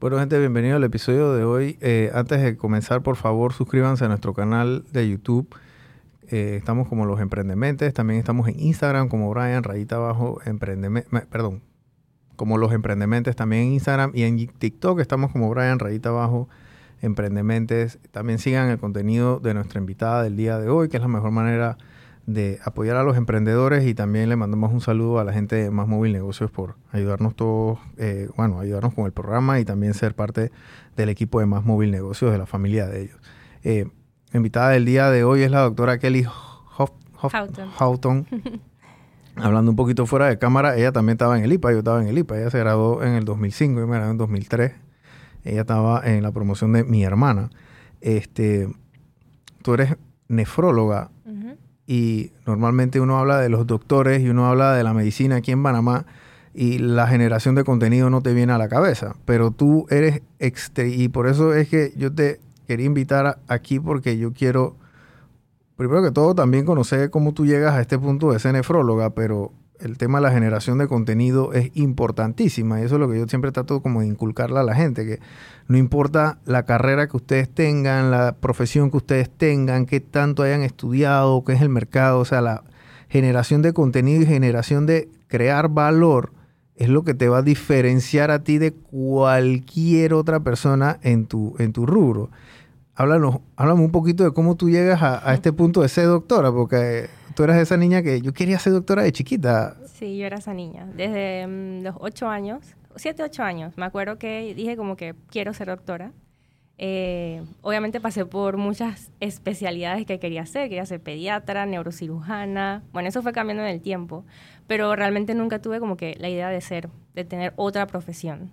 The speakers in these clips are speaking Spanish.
Bueno, gente, bienvenido al episodio de hoy. Eh, antes de comenzar, por favor, suscríbanse a nuestro canal de YouTube. Eh, estamos como Los Emprendementes. También estamos en Instagram como Brian, rayita abajo, emprendementes. Perdón, como Los Emprendementes también en Instagram. Y en TikTok estamos como Brian, rayita abajo, emprendementes. También sigan el contenido de nuestra invitada del día de hoy, que es la mejor manera de apoyar a los emprendedores y también le mandamos un saludo a la gente de Más Móvil Negocios por ayudarnos todos, eh, bueno, ayudarnos con el programa y también ser parte del equipo de Más Móvil Negocios, de la familia de ellos. Eh, invitada del día de hoy es la doctora Kelly Houghton. Hablando un poquito fuera de cámara, ella también estaba en el IPA, yo estaba en el IPA, ella se graduó en el 2005, yo me gradué en 2003, ella estaba en la promoción de mi hermana. Este, tú eres nefróloga, y normalmente uno habla de los doctores y uno habla de la medicina aquí en Panamá y la generación de contenido no te viene a la cabeza, pero tú eres y por eso es que yo te quería invitar aquí porque yo quiero primero que todo también conocer cómo tú llegas a este punto de ser nefróloga, pero el tema de la generación de contenido es importantísima y eso es lo que yo siempre trato como de inculcarle a la gente, que no importa la carrera que ustedes tengan, la profesión que ustedes tengan, qué tanto hayan estudiado, qué es el mercado, o sea, la generación de contenido y generación de crear valor es lo que te va a diferenciar a ti de cualquier otra persona en tu, en tu rubro. Háblanos, háblame un poquito de cómo tú llegas a, a este punto de ser doctora, porque tú eras esa niña que yo quería ser doctora de chiquita. Sí, yo era esa niña. Desde mm, los ocho años, siete, ocho años, me acuerdo que dije como que quiero ser doctora. Eh, obviamente pasé por muchas especialidades que quería hacer. Quería ser pediatra, neurocirujana. Bueno, eso fue cambiando en el tiempo. Pero realmente nunca tuve como que la idea de ser, de tener otra profesión.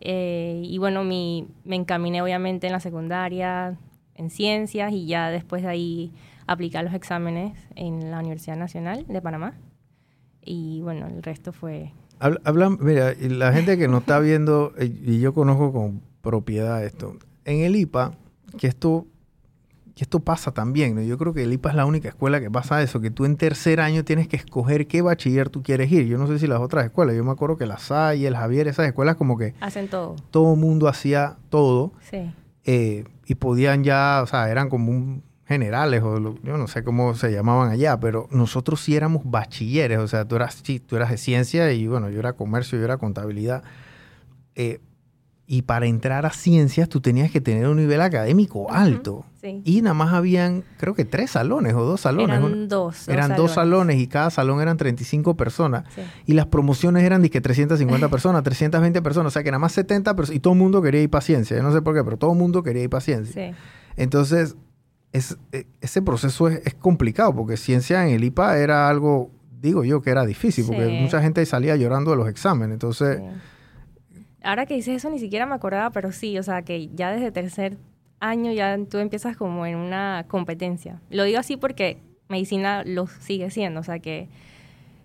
Eh, y bueno, mi, me encaminé obviamente en la secundaria, en ciencias, y ya después de ahí aplicar los exámenes en la Universidad Nacional de Panamá. Y bueno, el resto fue... Hablan, mira, la gente que nos está viendo, eh, y yo conozco con propiedad esto, en el IPA, que esto, que esto pasa también, ¿no? Yo creo que el IPA es la única escuela que pasa eso, que tú en tercer año tienes que escoger qué bachiller tú quieres ir. Yo no sé si las otras escuelas, yo me acuerdo que la SAI, el Javier, esas escuelas como que... Hacen todo. Todo mundo hacía todo. Sí. Eh, y podían ya, o sea, eran como un generales o yo no sé cómo se llamaban allá, pero nosotros sí éramos bachilleres, o sea, tú eras, sí, tú eras de ciencia y bueno, yo era comercio, yo era contabilidad. Eh, y para entrar a ciencias tú tenías que tener un nivel académico alto. Y nada más habían, creo que tres salones o dos salones. Eran dos. Eran dos salones. y cada salón eran 35 personas. Y las promociones eran de que 350 personas, 320 personas, o sea que nada más 70 personas. Y todo el mundo quería ir para ciencia. Yo no sé por qué, pero todo el mundo quería ir para ciencia. Entonces, es, e, ese proceso es, complicado porque ciencia en el IPA era algo, digo yo, que era difícil porque mucha gente salía llorando de los exámenes. Entonces... Ahora que dices eso ni siquiera me acordaba, pero sí, o sea, que ya desde tercer año ya tú empiezas como en una competencia. Lo digo así porque medicina lo sigue siendo, o sea que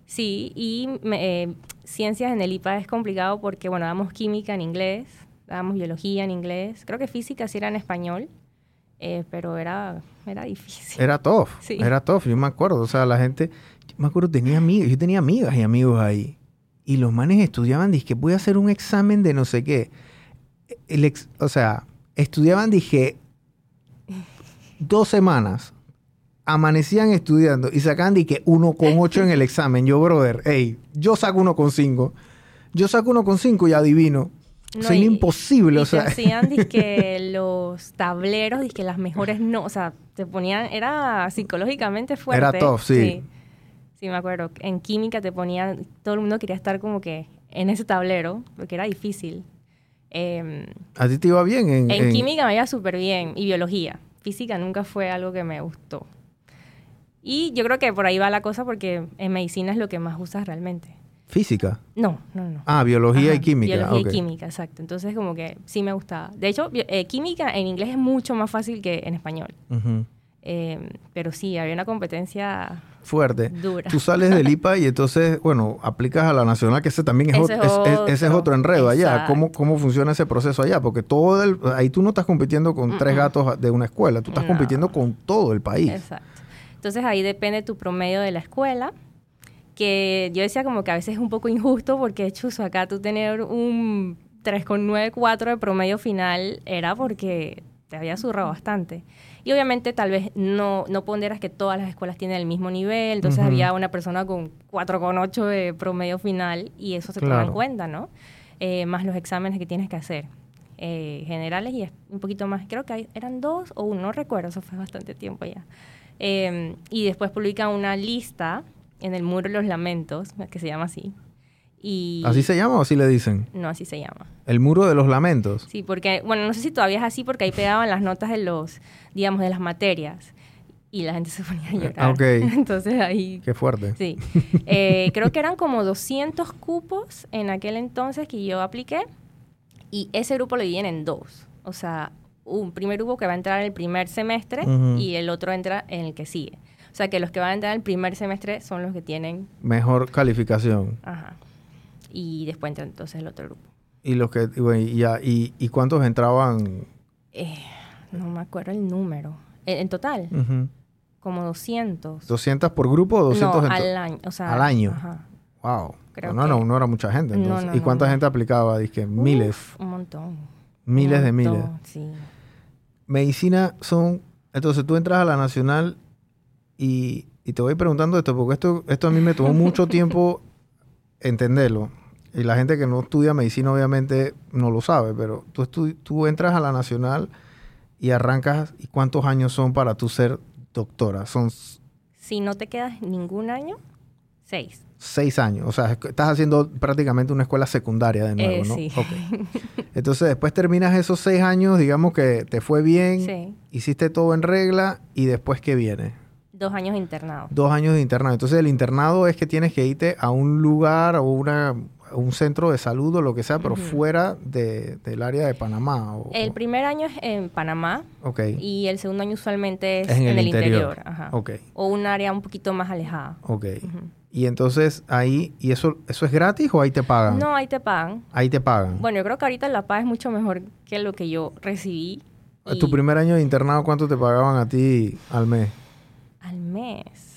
sí, y eh, ciencias en el IPA es complicado porque, bueno, damos química en inglés, damos biología en inglés, creo que física sí era en español, eh, pero era, era difícil. Era tough, era tough, yo me acuerdo, o sea, la gente, yo me acuerdo, tenía amigos, yo tenía amigas y amigos ahí, y los manes estudiaban, dije, voy a hacer un examen de no sé qué, el o sea, estudiaban, dije, dos semanas, amanecían estudiando y sacaban, dije, uno con ocho en el examen, yo, brother, hey, yo saco uno con cinco, yo saco uno con cinco y adivino, no, imposible, o sea. hacían que los tableros, que las mejores no, o sea, te ponían, era psicológicamente fuerte. Era tough, sí. sí. me acuerdo. En química te ponían, todo el mundo quería estar como que en ese tablero, porque era difícil. Em, ¿A ti te iba bien? En, en... química me iba súper bien, y biología. Física nunca fue algo que me gustó. Y yo creo que por ahí va la cosa porque en medicina es lo que más usas realmente. ¿Física? No, no, no. Ah, biología y química. Biología y química, exacto. Entonces, como que sí me gustaba. De hecho, eh, química en inglés es mucho más fácil que en español. Eh, pero sí, había una competencia fuerte. Dura. Tú sales del IPA y entonces, bueno, aplicas a la nacional, que ese también es, ese otro, ese es otro enredo allá. ¿Cómo, ¿Cómo funciona ese proceso allá? Porque todo el, ahí tú no estás compitiendo con tres gatos de una escuela, tú estás compitiendo con todo el país. Exacto. Entonces ahí depende tu promedio de la escuela que yo decía como que a veces es un poco injusto porque chuzo acá tú tener un 3,94 de promedio final era porque te había zurrado bastante. Y obviamente tal vez no, no ponderas que todas las escuelas tienen el mismo nivel, entonces había una persona con 4,8 de promedio final y eso se toma Claro. en cuenta, ¿no? Eh, más los exámenes que tienes que hacer. eh, generales y es- un poquito más, creo que eran dos o uno, no recuerdo, eso fue bastante tiempo ya. Eh, y después publica una lista en el muro de los lamentos, que se llama así. Y ¿Así se llama o así le dicen? No, así se llama. El muro de los lamentos. Sí, porque, bueno, no sé si todavía es así porque ahí pegaban las notas de los, digamos, de las materias. Y la gente se ponía a llorar. Ah, ok. Entonces ahí... Qué fuerte. Sí. Eh, creo que eran como 200 cupos en aquel entonces que yo apliqué. Y ese grupo lo dividen en dos. O sea, un primer grupo que va a entrar en el primer semestre Ujú. y el otro entra en el que sigue. O sea, que los que van a entrar en el primer semestre son los que tienen... Mejor calificación. Ajá. Y después entra entonces el otro grupo. Y los que y bueno, y y, cuántos entraban Eh, no me acuerdo el número. En, en total, como 200. 200 por grupo o 200 no, al año. O sea, al año. Ajá. Wow. Creo no, no, que- no era mucha gente No, entonces. no, ¿Y no, cuánta no. gente aplicaba? Dije, miles, Uf, un montón. miles Un de miles. Sí. Medicina son entonces tú entras a la nacional y, y te voy preguntando esto porque esto esto a mí me tomó mucho tiempo entenderlo. Y la gente que no estudia medicina obviamente no lo sabe, pero tú, tú entras a la nacional y arrancas, ¿y cuántos años son para tú ser doctora? Son Si no te quedas ningún año, seis. seis años. O sea, estás haciendo prácticamente una escuela secundaria de nuevo, Eh, ¿no? sí. Entonces, después terminas esos seis años, digamos que te fue bien, Sí. hiciste todo en regla, y después, ¿qué viene? Dos años internado. Dos años de internado. Entonces, el internado es que tienes que irte a un lugar o una, a un centro de salud o lo que sea, pero fuera de- del área de Panamá. O, El primer año es en Panamá ok. y el segundo año usualmente es Es en, el interior. ajá. Ok, O un área un poquito más alejada. ok. Y entonces ahí, ¿y eso, eso es gratis o ahí te pagan? No, ahí te pagan. Ahí te pagan. Bueno, yo creo que ahorita la paz es mucho mejor que lo que yo recibí. y ¿Tu primer año de internado cuánto te pagaban a ti al mes? Mes.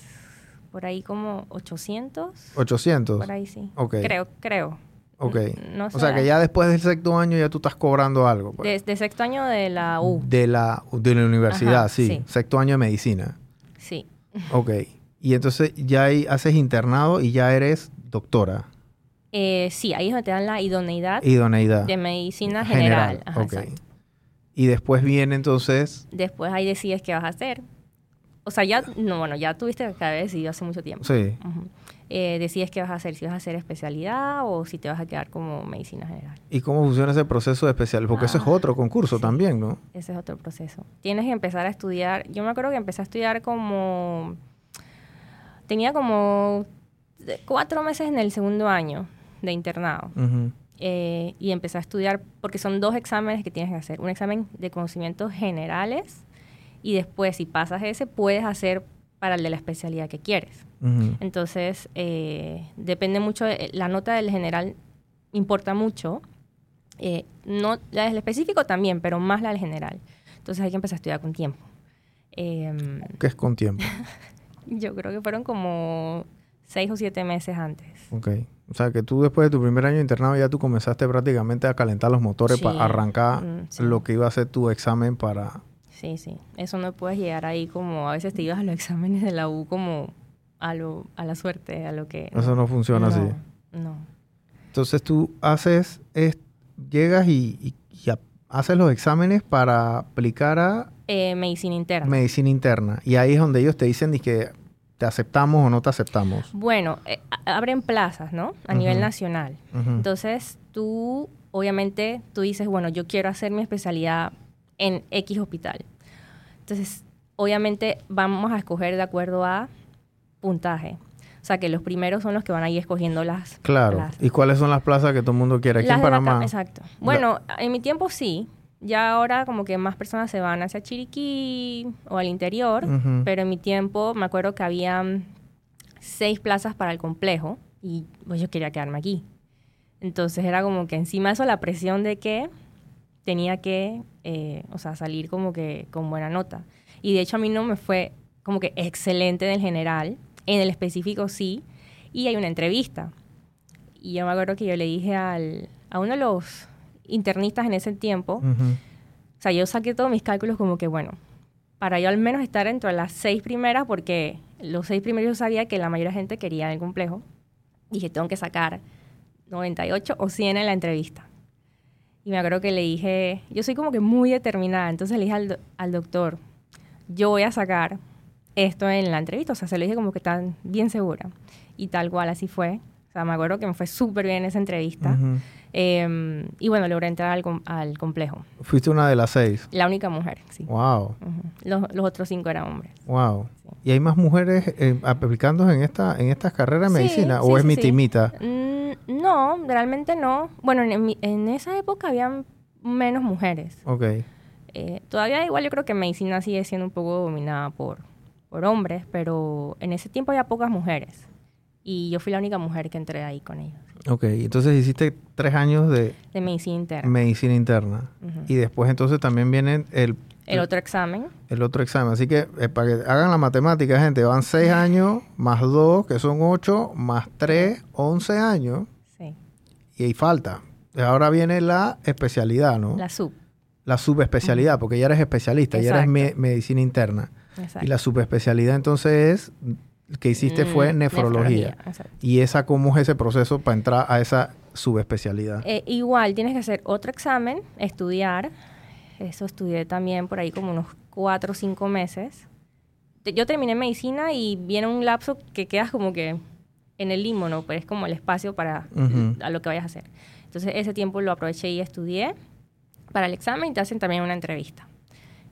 Por ahí como 800. 800. Por ahí sí. Creo, creo. Ok. No o sea que ya después del sexto año ya tú estás cobrando algo. pues. Desde sexto año de la U. De la, de la universidad, Ajá, sí. sí. Sexto año de medicina. Sí. Ok. Y entonces ya ahí haces internado y ya eres doctora. Eh, sí, ahí es donde te dan la idoneidad Idoneidad. de medicina general. Ajá, ok. exacto. Y después viene entonces... Después ahí decides qué vas a hacer. O sea, ya, no, bueno, ya tuviste que haber decidido hace mucho tiempo. Sí. Eh, decides qué vas a hacer, si vas a hacer especialidad o si te vas a quedar como medicina general. ¿Y cómo funciona ese proceso de especial? Porque eso es Ah, otro concurso sí. también, ¿no? Ese es otro proceso. Tienes que empezar a estudiar. Yo me acuerdo que empecé a estudiar como... Tenía como cuatro meses en el segundo año de internado. Eh, y empecé a estudiar porque son dos exámenes que tienes que hacer. Un examen de conocimientos generales y después, si pasas ese, puedes hacer para el de la especialidad que quieres. Ujú. Entonces, eh, depende mucho, de- la nota del general importa mucho. Eh, no, la del específico también, pero más la del general. Entonces hay que empezar a estudiar con tiempo. Em, ¿Qué es con tiempo? yo creo que fueron como seis o siete meses antes. Ok. O sea, que tú después de tu primer año de internado ya tú comenzaste prácticamente a calentar los motores Sí. para arrancar Mm, sí. lo que iba a ser tu examen para... Sí, sí. Eso no puedes llegar ahí como a veces te ibas a los exámenes de la U como a, lo, a la suerte, a lo que... Eso no funciona así. No. Entonces tú haces, es- llegas y, y- y a- haces los exámenes para aplicar a Eh, medicina interna. medicina interna. Y ahí es donde ellos te dicen que te aceptamos o no te aceptamos. Bueno, eh, abren plazas, ¿no? A nivel nacional. Entonces, tú, obviamente, tú dices, bueno, yo quiero hacer mi especialidad en X hospital. Entonces, obviamente, vamos a escoger de acuerdo a puntaje. O sea, que los primeros son los que van a ir escogiendo las Claro. plazas. ¿Y cuáles son las plazas que todo el mundo quiere aquí Las en Panamá? exacto. Bueno, en mi tiempo sí. Ya ahora como que más personas se van hacia Chiriquí o al interior. Pero en mi tiempo me acuerdo que había seis plazas para el complejo y pues yo quería quedarme aquí. Entonces era como que encima de eso la presión de que tenía que, eh, o sea, salir como que con buena nota. Y de hecho a mí no me fue como que excelente en el general, en el específico sí, y hay una entrevista. Y yo me acuerdo que yo le dije al, a uno de los internistas en ese tiempo. Ujú. O sea, yo saqué todos mis cálculos como que, bueno, para yo al menos estar entre las seis primeras, porque los seis primeros yo sabía que la mayoría de gente quería el complejo. Dije, tengo que sacar 98 o 100 en la entrevista. Y me acuerdo que le dije, yo soy como que muy determinada, entonces le dije al, al doctor, yo voy a sacar esto en la entrevista. O sea, se lo dije como que tan bien segura. Y tal cual así fue. O sea, me acuerdo que me fue súper bien esa entrevista. Eh, y bueno, logré entrar al, com- al complejo. Fuiste una de las seis. La única mujer, sí. Wow, los, los otros cinco eran hombres. wow. ¿Y hay más mujeres eh, aplicando en esta en estas carreras de Sí, medicina? ¿O es sí, mi sí. timita? Mm, no, realmente no. Bueno, en, en esa época habían menos mujeres. Ok. Eh, todavía igual yo creo que medicina sigue siendo un poco dominada por, por hombres, pero en ese tiempo había pocas mujeres. Y yo fui la única mujer que entré ahí con ellos, Ok, entonces hiciste tres años de de medicina interna. medicina interna. Y después entonces también viene el, El otro examen, el otro examen. Así que eh, para que hagan la matemática, gente, van seis años más dos, que son ocho, más tres, once años. sí, Y ahí falta. Ahora viene la especialidad, ¿no? La, la sub. subespecialidad, porque ya eres especialista, ya eres me- medicina interna. Exacto. Y la subespecialidad entonces es, que hiciste fue Mm, nefrología. exacto. ¿Y esa cómo es ese proceso para entrar a esa subespecialidad? Eh, igual tienes que hacer otro examen, estudiar. Eso estudié también por ahí como unos cuatro o cinco meses. Yo terminé medicina y viene un lapso que quedas como que en el limbo, ¿no? Pero es como el espacio para Ujú. a lo que vayas a hacer. Entonces ese tiempo lo aproveché y estudié para el examen y te hacen también una entrevista.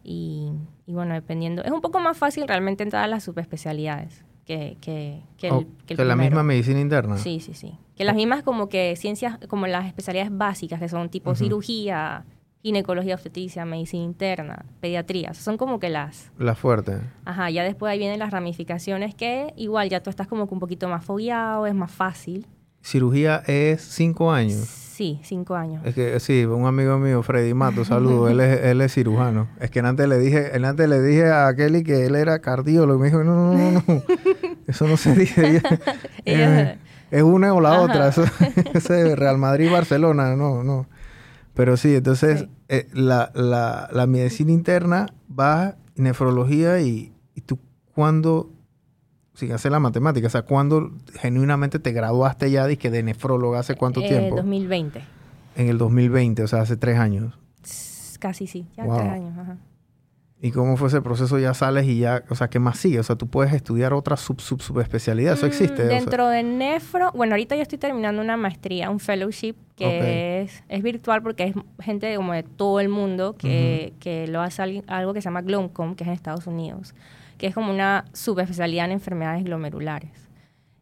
Y, y bueno, dependiendo... Es un poco más fácil realmente entrar a las subespecialidades que, que, que el, que el que la misma medicina interna. Sí, sí, sí. Que las mismas como que ciencias, como las especialidades básicas, que son tipo cirugía, ginecología obstetricia, medicina interna, pediatría. Son como que las... La fuerte. Ajá, ya después ahí vienen las ramificaciones que igual ya tú estás como que un poquito más fogueado, es más fácil. Cirugía es cinco años. Sí, cinco años. Es que sí, un amigo mío, Freddy Mato, saludo, él es, él es cirujano. Es que antes le dije, antes le dije a Kelly que él era cardiólogo y me dijo, no, no, no, no, eso no se dice. Eh, es una o la Ajá. otra, eso, ese Real Madrid Barcelona, no, no. Pero sí, entonces Sí. eh, la, la, la medicina interna va nefrología y, y tú cuándo, sin hacer la matemática, o sea, cuándo genuinamente te graduaste ya de, de nefróloga, hace cuánto eh, tiempo? 2020. En el 2020, o sea, hace tres años. Casi sí, ya Wow. tres años. Ajá. ¿Y cómo fue ese proceso? Ya sales y ya, o sea, ¿qué más sigue? O sea, tú puedes estudiar otra sub, sub, subespecialidad, eso Mm, existe. o sea. Dentro de nefro, bueno, ahorita yo estoy terminando una maestría, un fellowship, que es, es virtual porque es gente como de todo el mundo que, que lo hace alguien- algo que se llama GLOMCOM, que es en Estados Unidos, que es como una subespecialidad en enfermedades glomerulares.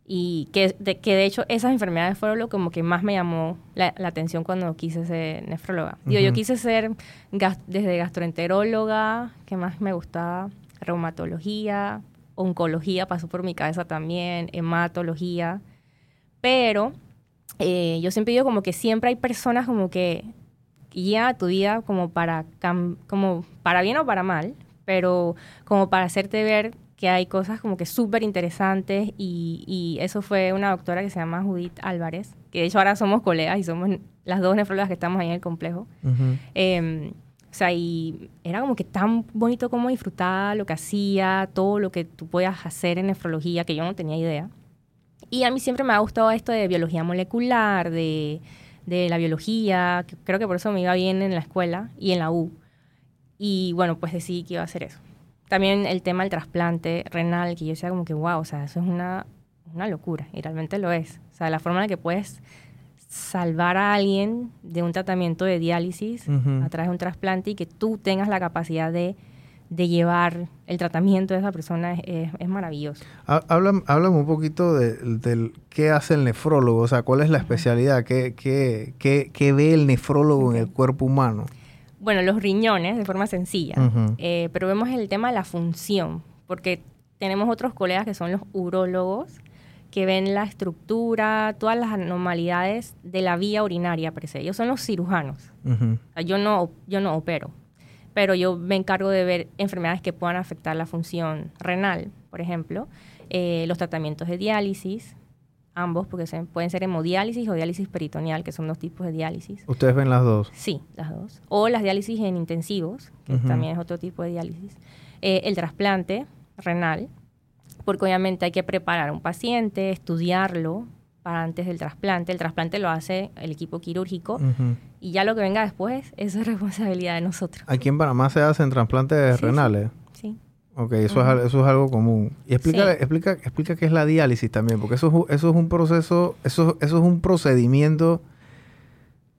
Y que de, que de hecho esas enfermedades fueron lo como que más me llamó la, la atención cuando quise ser nefróloga. Digo, yo quise ser gas- desde gastroenteróloga, que más me gustaba, reumatología, oncología pasó por mi cabeza también, hematología, pero eh, yo siempre digo como que siempre hay personas como que llegan a tu vida como para, cam- como para bien o para mal, pero como para hacerte ver que hay cosas como que súper interesantes y, y eso fue una doctora que se llama Judith Álvarez, que de hecho ahora somos colegas y somos las dos nefrólogas que estamos ahí en el complejo. Ujú. Eh, o sea, y era como que tan bonito como disfrutaba lo que hacía, todo lo que tú podías hacer en nefrología, que yo no tenía idea. Y a mí siempre me ha gustado esto de biología molecular, de, de la biología, que creo que por eso me iba bien en la escuela y en la U. Y bueno, pues decidí que iba a hacer eso. También el tema del trasplante renal, que yo decía como que, wow, o sea, eso es una, una locura, y realmente lo es. O sea, la forma en la que puedes salvar a alguien de un tratamiento de diálisis a través de un trasplante y que tú tengas la capacidad de, de llevar el tratamiento de esa persona es, es- es maravilloso. Há- Háblame, háblame un poquito de- del qué hace el nefrólogo, o sea, cuál es la especialidad, qué, qué, qué, qué ve el nefrólogo en el cuerpo humano. Bueno, los riñones de forma sencilla, eh, pero vemos el tema de la función, porque tenemos otros colegas que son los urólogos, que ven la estructura, todas las anormalidades de la vía urinaria per se. Ellos son los cirujanos. Ujú. O sea, yo no, yo no opero, pero yo me encargo de ver enfermedades que puedan afectar la función renal, por ejemplo, eh, los tratamientos de diálisis, ambos, porque se, pueden ser hemodiálisis o diálisis peritoneal, que son dos tipos de diálisis. ¿Ustedes ven las dos? Sí, las dos. O las diálisis en intensivos, que también es otro tipo de diálisis. Eh, el trasplante renal, porque obviamente hay que preparar a un paciente, estudiarlo para antes del trasplante. El trasplante lo hace el equipo quirúrgico y ya lo que venga después, eso es responsabilidad de nosotros. Aquí en Panamá se hacen trasplantes renales. Sí. Ok, eso, es, eso es algo común. Y explica, explica, explica qué es la diálisis también, porque eso, eso es un proceso, eso, eso es un procedimiento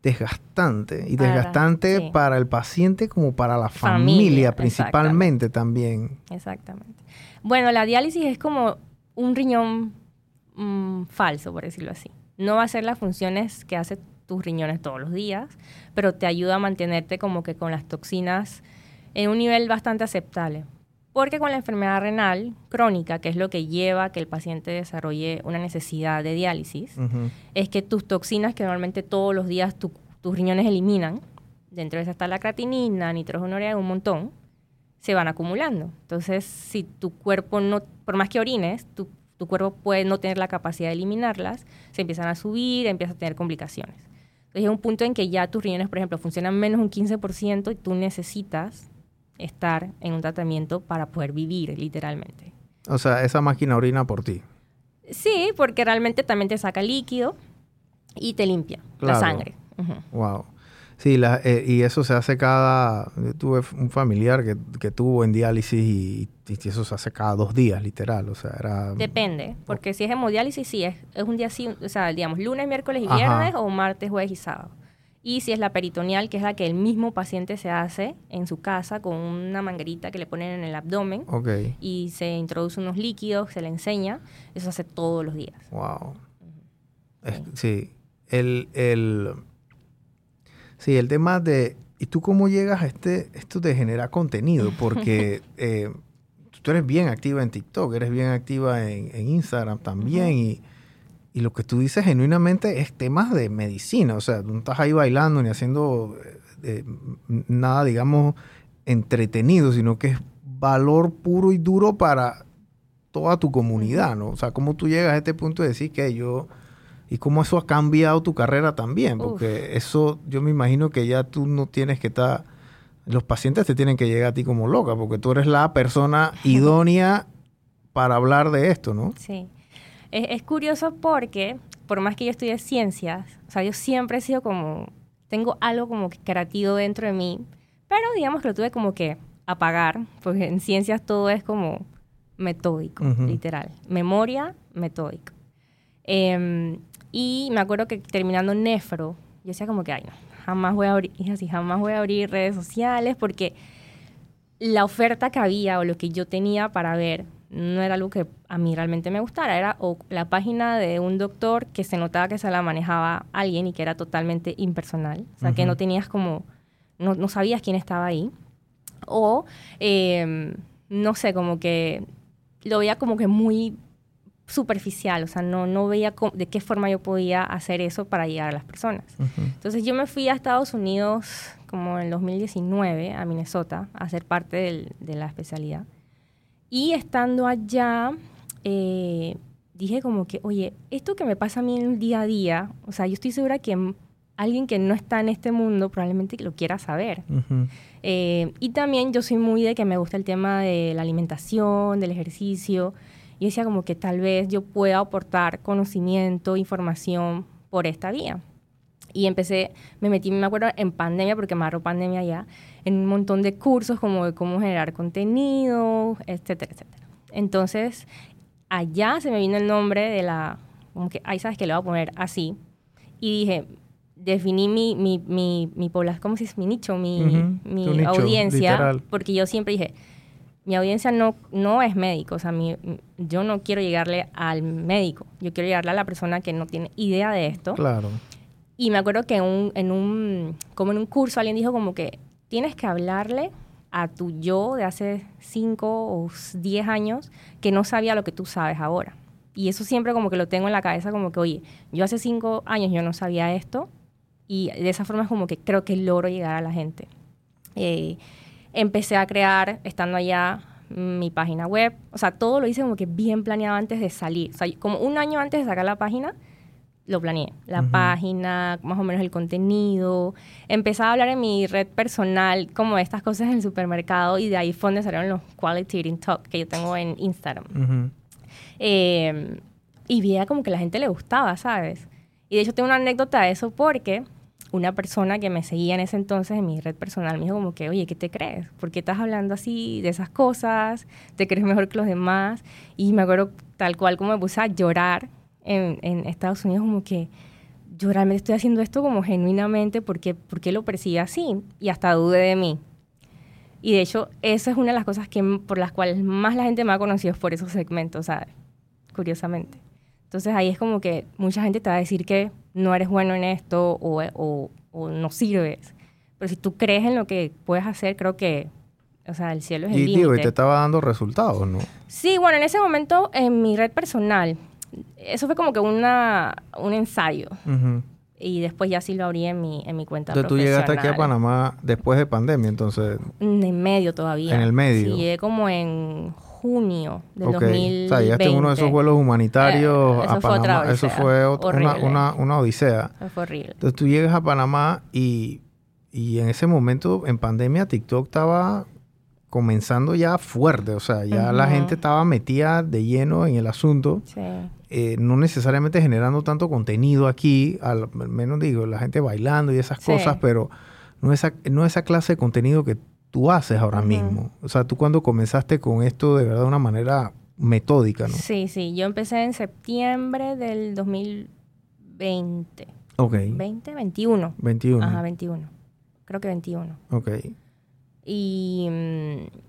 desgastante y desgastante para el paciente como para la familia, principalmente también. Exactamente. Bueno, la diálisis es como un riñón mm, falso, por decirlo así. No va a hacer las funciones que hace tus riñones todos los días, pero te ayuda a mantenerte como que con las toxinas en un nivel bastante aceptable. Porque con la enfermedad renal crónica, que es lo que lleva a que el paciente desarrolle una necesidad de diálisis, es que tus toxinas que normalmente todos los días tus riñones eliminan, dentro de esa está la creatinina, nitrógeno un montón, se van acumulando. Entonces, si tu cuerpo no, por más que orines, tu, tu cuerpo puede no tener la capacidad de eliminarlas, se empiezan a subir, empiezas a tener complicaciones. Entonces, es un punto en que ya tus riñones, por ejemplo, funcionan menos un 15% y tú necesitas estar en un tratamiento para poder vivir, literalmente. O sea, esa máquina orina por ti. Sí, porque realmente también te saca líquido y te limpia la sangre. Wow. Sí, eh, y eso se hace cada... tuve un familiar que, que tuvo en diálisis y, eso se hace cada dos días, literal. O sea, era... Depende, porque si es hemodiálisis, sí, es, es un día así, o sea, digamos, lunes, miércoles y viernes o martes, jueves y sábado y si es la peritoneal, que es la que el mismo paciente se hace en su casa con una manguerita que le ponen en el abdomen y se introduce unos líquidos, se le enseña, eso se hace todos los días. Wow. sí. El, el, sí, el tema de... ¿Y tú cómo llegas a este... Esto te genera contenido, porque eh, tú eres bien activa en TikTok, eres bien activa en, Instagram también y y lo que tú dices genuinamente es temas de medicina. O sea, no estás ahí bailando ni haciendo eh, nada, digamos, entretenido, sino que es valor puro y duro para toda tu comunidad, ¿no? O sea, cómo tú llegas a este punto de decir que yo... Y cómo eso ha cambiado tu carrera también, porque eso yo me imagino que ya tú no tienes que estar... Los pacientes te tienen que llegar a ti como loca, porque tú eres la persona idónea para hablar de esto, ¿no? Sí. Es, curioso porque, por más que yo estudie ciencias, o sea, yo siempre he sido como, tengo algo como que creativo dentro de mí, pero digamos que lo tuve como que apagar, porque en ciencias todo es como metódico, literal. Memoria, metódico. Em, y me acuerdo que terminando nefro, yo decía como que, ay, no, jamás voy a abrir, así, jamás voy a abrir redes sociales porque la oferta que había o lo que yo tenía para ver no era algo que a mí realmente me gustara, era o la página de un doctor que se notaba que se la manejaba alguien y que era totalmente impersonal, o sea, que no tenías como, no, no, sabías quién estaba ahí, o em, no sé, como que lo veía como que muy superficial, o sea, no, no veía de qué forma yo podía hacer eso para llegar a las personas. Entonces yo me fui a Estados Unidos como en el 2019, a Minnesota, a ser parte de la especialidad. Y estando allá, eh, dije como que, oye, esto que me pasa a mí en el día a día, o sea, yo estoy segura que alguien que no está en este mundo probablemente lo quiera saber. Eh, y también yo soy muy de que me gusta el tema de la alimentación, del ejercicio. Y decía como que tal vez yo pueda aportar conocimiento, información por esta vía. Y empecé, me metí, me acuerdo, en pandemia, porque me agarró pandemia ya, en un montón de cursos como de cómo generar contenido, etcétera, etcétera. Entonces, allá se me vino el nombre de la, como que, ahí sabes que le voy a poner así. Y dije, definí mi, mi, mi, mi población, ¿cómo se dice? Mi nicho, mi, mi audiencia. Porque yo siempre dije, mi audiencia no, no es médico, o sea, mi, yo no quiero llegarle al médico, yo quiero llegarle a la persona que no tiene idea de esto. Claro. Y me acuerdo que en un, en un, como en un curso alguien dijo como que tienes que hablarle a tu yo de hace 5 o 10 años que no sabía lo que tú sabes ahora. Y eso siempre como que lo tengo en la cabeza como que, oye, yo hace 5 años yo no sabía esto y de esa forma es como que creo que logro llegar a la gente. Eh, empecé a crear, estando allá, mi página web, o sea, todo lo hice como que bien planeado antes de salir. O sea, como un año antes de sacar la página, lo planeé. La página, más o menos el contenido. Empecé a hablar en mi red personal como de estas cosas en el supermercado y de ahí fue donde salieron los Quality Eating Talk que yo tengo en Instagram. Eh, y veía como que la gente le gustaba, ¿sabes? Y de hecho tengo una anécdota de eso porque una persona que me seguía en ese entonces en mi red personal me dijo como que, oye, ¿qué te crees? ¿Por qué estás hablando así de esas cosas? ¿Te crees mejor que los demás? Y me acuerdo tal cual como me puse a llorar en, Estados Unidos como que yo realmente estoy haciendo esto como genuinamente porque, porque lo percibe así y hasta dude de mí. Y de hecho, esa es una de las cosas que, por las cuales más la gente me ha conocido es por esos segmentos, ¿sabes? Curiosamente. Entonces ahí es como que mucha gente te va a decir que no eres bueno en esto o, o, o no sirves. Pero si tú crees en lo que puedes hacer, creo que, o sea, el cielo es el límite. Y te estaba dando resultados, ¿no? Sí, bueno, en ese momento en mi red personal eso fue como que una, un ensayo. Y después ya sí lo abrí en mi, en mi cuenta entonces, tú llegaste aquí a Panamá después de pandemia, entonces... En medio todavía. En el medio. Sí, llegué como en junio del okay. 2020. O sea, llegaste en uno de esos vuelos humanitarios eh, a Panamá. eso fue una, una, una, odisea. Eso fue horrible. Entonces tú llegas a Panamá y, y en ese momento, en pandemia, TikTok estaba comenzando ya fuerte, o sea, ya la gente estaba metida de lleno en el asunto. Sí. Eh, no necesariamente generando tanto contenido aquí, al menos digo, la gente bailando y esas cosas, pero no esa, no esa clase de contenido que tú haces ahora mismo. O sea, tú cuando comenzaste con esto de verdad de una manera metódica, ¿no? Sí, sí, yo empecé en septiembre del 2020. Ok. 20, 21. 21. Ajá, 21. Creo que 21. Ok. Y... Mm,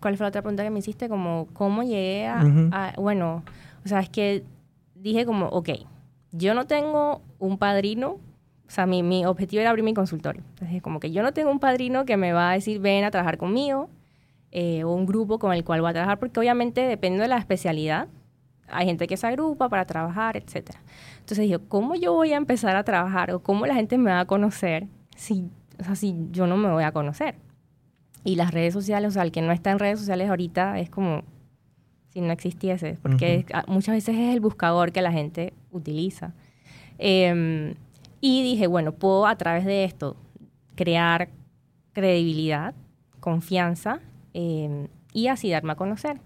¿Cuál fue la otra pregunta que me hiciste? Como, ¿cómo llegué a bueno, o sea, es que dije como, ok, yo no tengo un padrino, o sea, mi, mi objetivo era abrir mi consultorio. Entonces, como que yo no tengo un padrino que me va a decir, ven a trabajar conmigo, eh, o un grupo con el cual voy a trabajar, porque obviamente depende de la especialidad. Hay gente que se agrupa para trabajar, etc. Entonces dije, ¿cómo yo voy a empezar a trabajar o cómo la gente me va a conocer si, o sea, si yo no me voy a conocer? Y las redes sociales, o sea, el que no está en redes sociales ahorita es como si no existiese, porque muchas veces es el buscador que la gente utiliza. Em, y dije, bueno, puedo a través de esto crear credibilidad, confianza em, y así darme a conocer.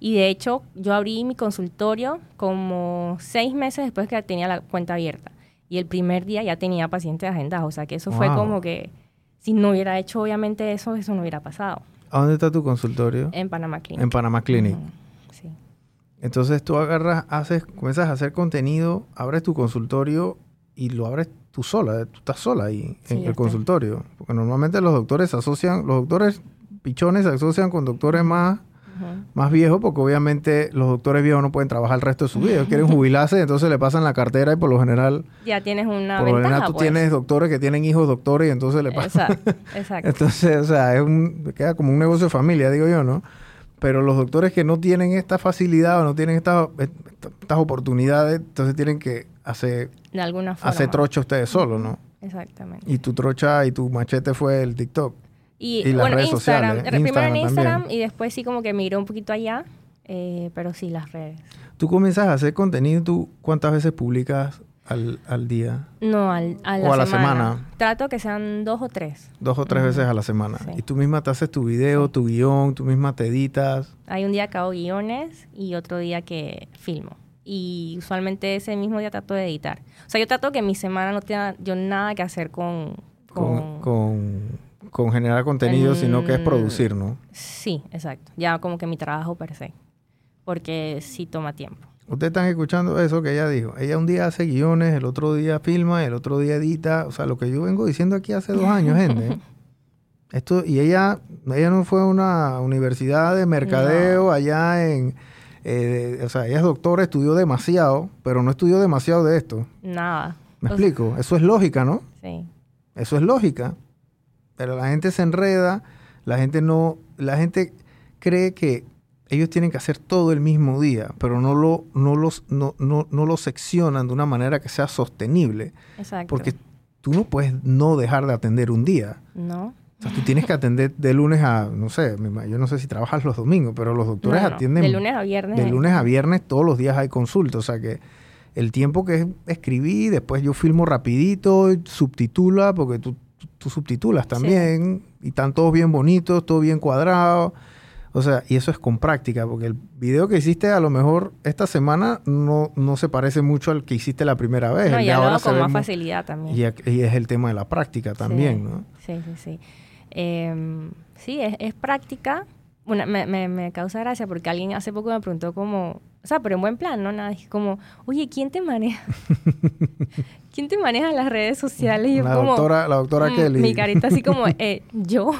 Y de hecho, yo abrí mi consultorio como seis meses después que tenía la cuenta abierta. Y el primer día ya tenía pacientes agendados. O sea, que eso fue como que si no hubiera hecho obviamente eso, eso no hubiera pasado. ¿A dónde está tu consultorio? En Panamá Clinic. En Panamá Clinic. Entonces tú agarras, haces, comienzas a hacer contenido, abres tu consultorio y lo abres tú sola, tú estás sola ahí en el consultorio. Porque normalmente los doctores se asocian, los doctores pichones se asocian con doctores más, más viejos, porque obviamente los doctores viejos no pueden trabajar el resto de su vida, quieren jubilarse, entonces le pasan la cartera y por lo general... Ya tienes una Por lo general tú pues. tienes doctores que tienen hijos doctores y entonces le pasan... Exacto, exacto. entonces, o sea, es un, queda como un negocio de familia, digo yo, ¿no? Pero los doctores que no tienen esta facilidad o no tienen estas oportunidades, entonces tienen que hacer, de alguna forma. hacer trocha ustedes solos, ¿no? Exactamente. Y tu trocha y tu machete fue el TikTok. Y, las bueno, redes Instagram. sociales. Primero en Instagram y después sí como que miró un poquito allá, eh, pero sí las redes. Tú comienzas a hacer contenido, ¿tú cuántas veces publicas al, día? No, al, a la, o a la semana. Trato que sean dos o tres. Dos o tres veces a la semana. Y tú misma te haces tu video, tu guion, tú misma te editas. Hay un día que hago guiones y otro día que filmo. Y usualmente ese mismo día trato de editar. O sea, yo trato que mi semana no tenga yo nada que hacer con... Con, con, generar contenido, sino que es producir, ¿no? Sí, exacto. Ya como que mi trabajo per se. Porque sí toma tiempo. Ustedes están escuchando eso que ella dijo. Ella un día hace guiones, el otro día filma, el otro día edita. O sea, lo que yo vengo diciendo aquí hace dos años, gente. Esto, y ella, ella no fue a una universidad de mercadeo allá en... Eh, o sea, ella es doctora, estudió demasiado, pero no estudió demasiado de esto. Nada. ¿Me explico? Eso es lógica, ¿no? Sí. Eso es lógica. Pero la gente se enreda, la gente no... La gente cree que ellos tienen que hacer todo el mismo día, pero no lo, no los, no, no, no lo seccionan de una manera que sea sostenible. Exacto. Porque tú no puedes no dejar de atender un día. No. O sea, tú tienes que atender de lunes a, no sé, yo no sé si trabajas los domingos, pero los doctores atienden... De lunes a viernes. De lunes a viernes todos los días hay consulta. O sea que el tiempo que escribí, después yo filmo rapidito, subtitula, porque tú, tú subtitulas también, y están todos bien bonitos, todo bien cuadrado. O sea, y eso es con práctica, porque el video que hiciste a lo mejor esta semana no, no se parece mucho al que hiciste la primera vez. No, y ahora con más facilidad también. Y, es el tema de la práctica también, ¿no? Sí, sí, sí. Em, sí, es, es práctica. Bueno, me, me, me, causa gracia porque alguien hace poco me preguntó como, o sea, pero en buen plan, ¿no? Nada, es como, oye, ¿quién te maneja? ¿Quién te maneja las redes sociales? Y la, doctora, la doctora mm, Kelly. Mi carita así como, eh, yo,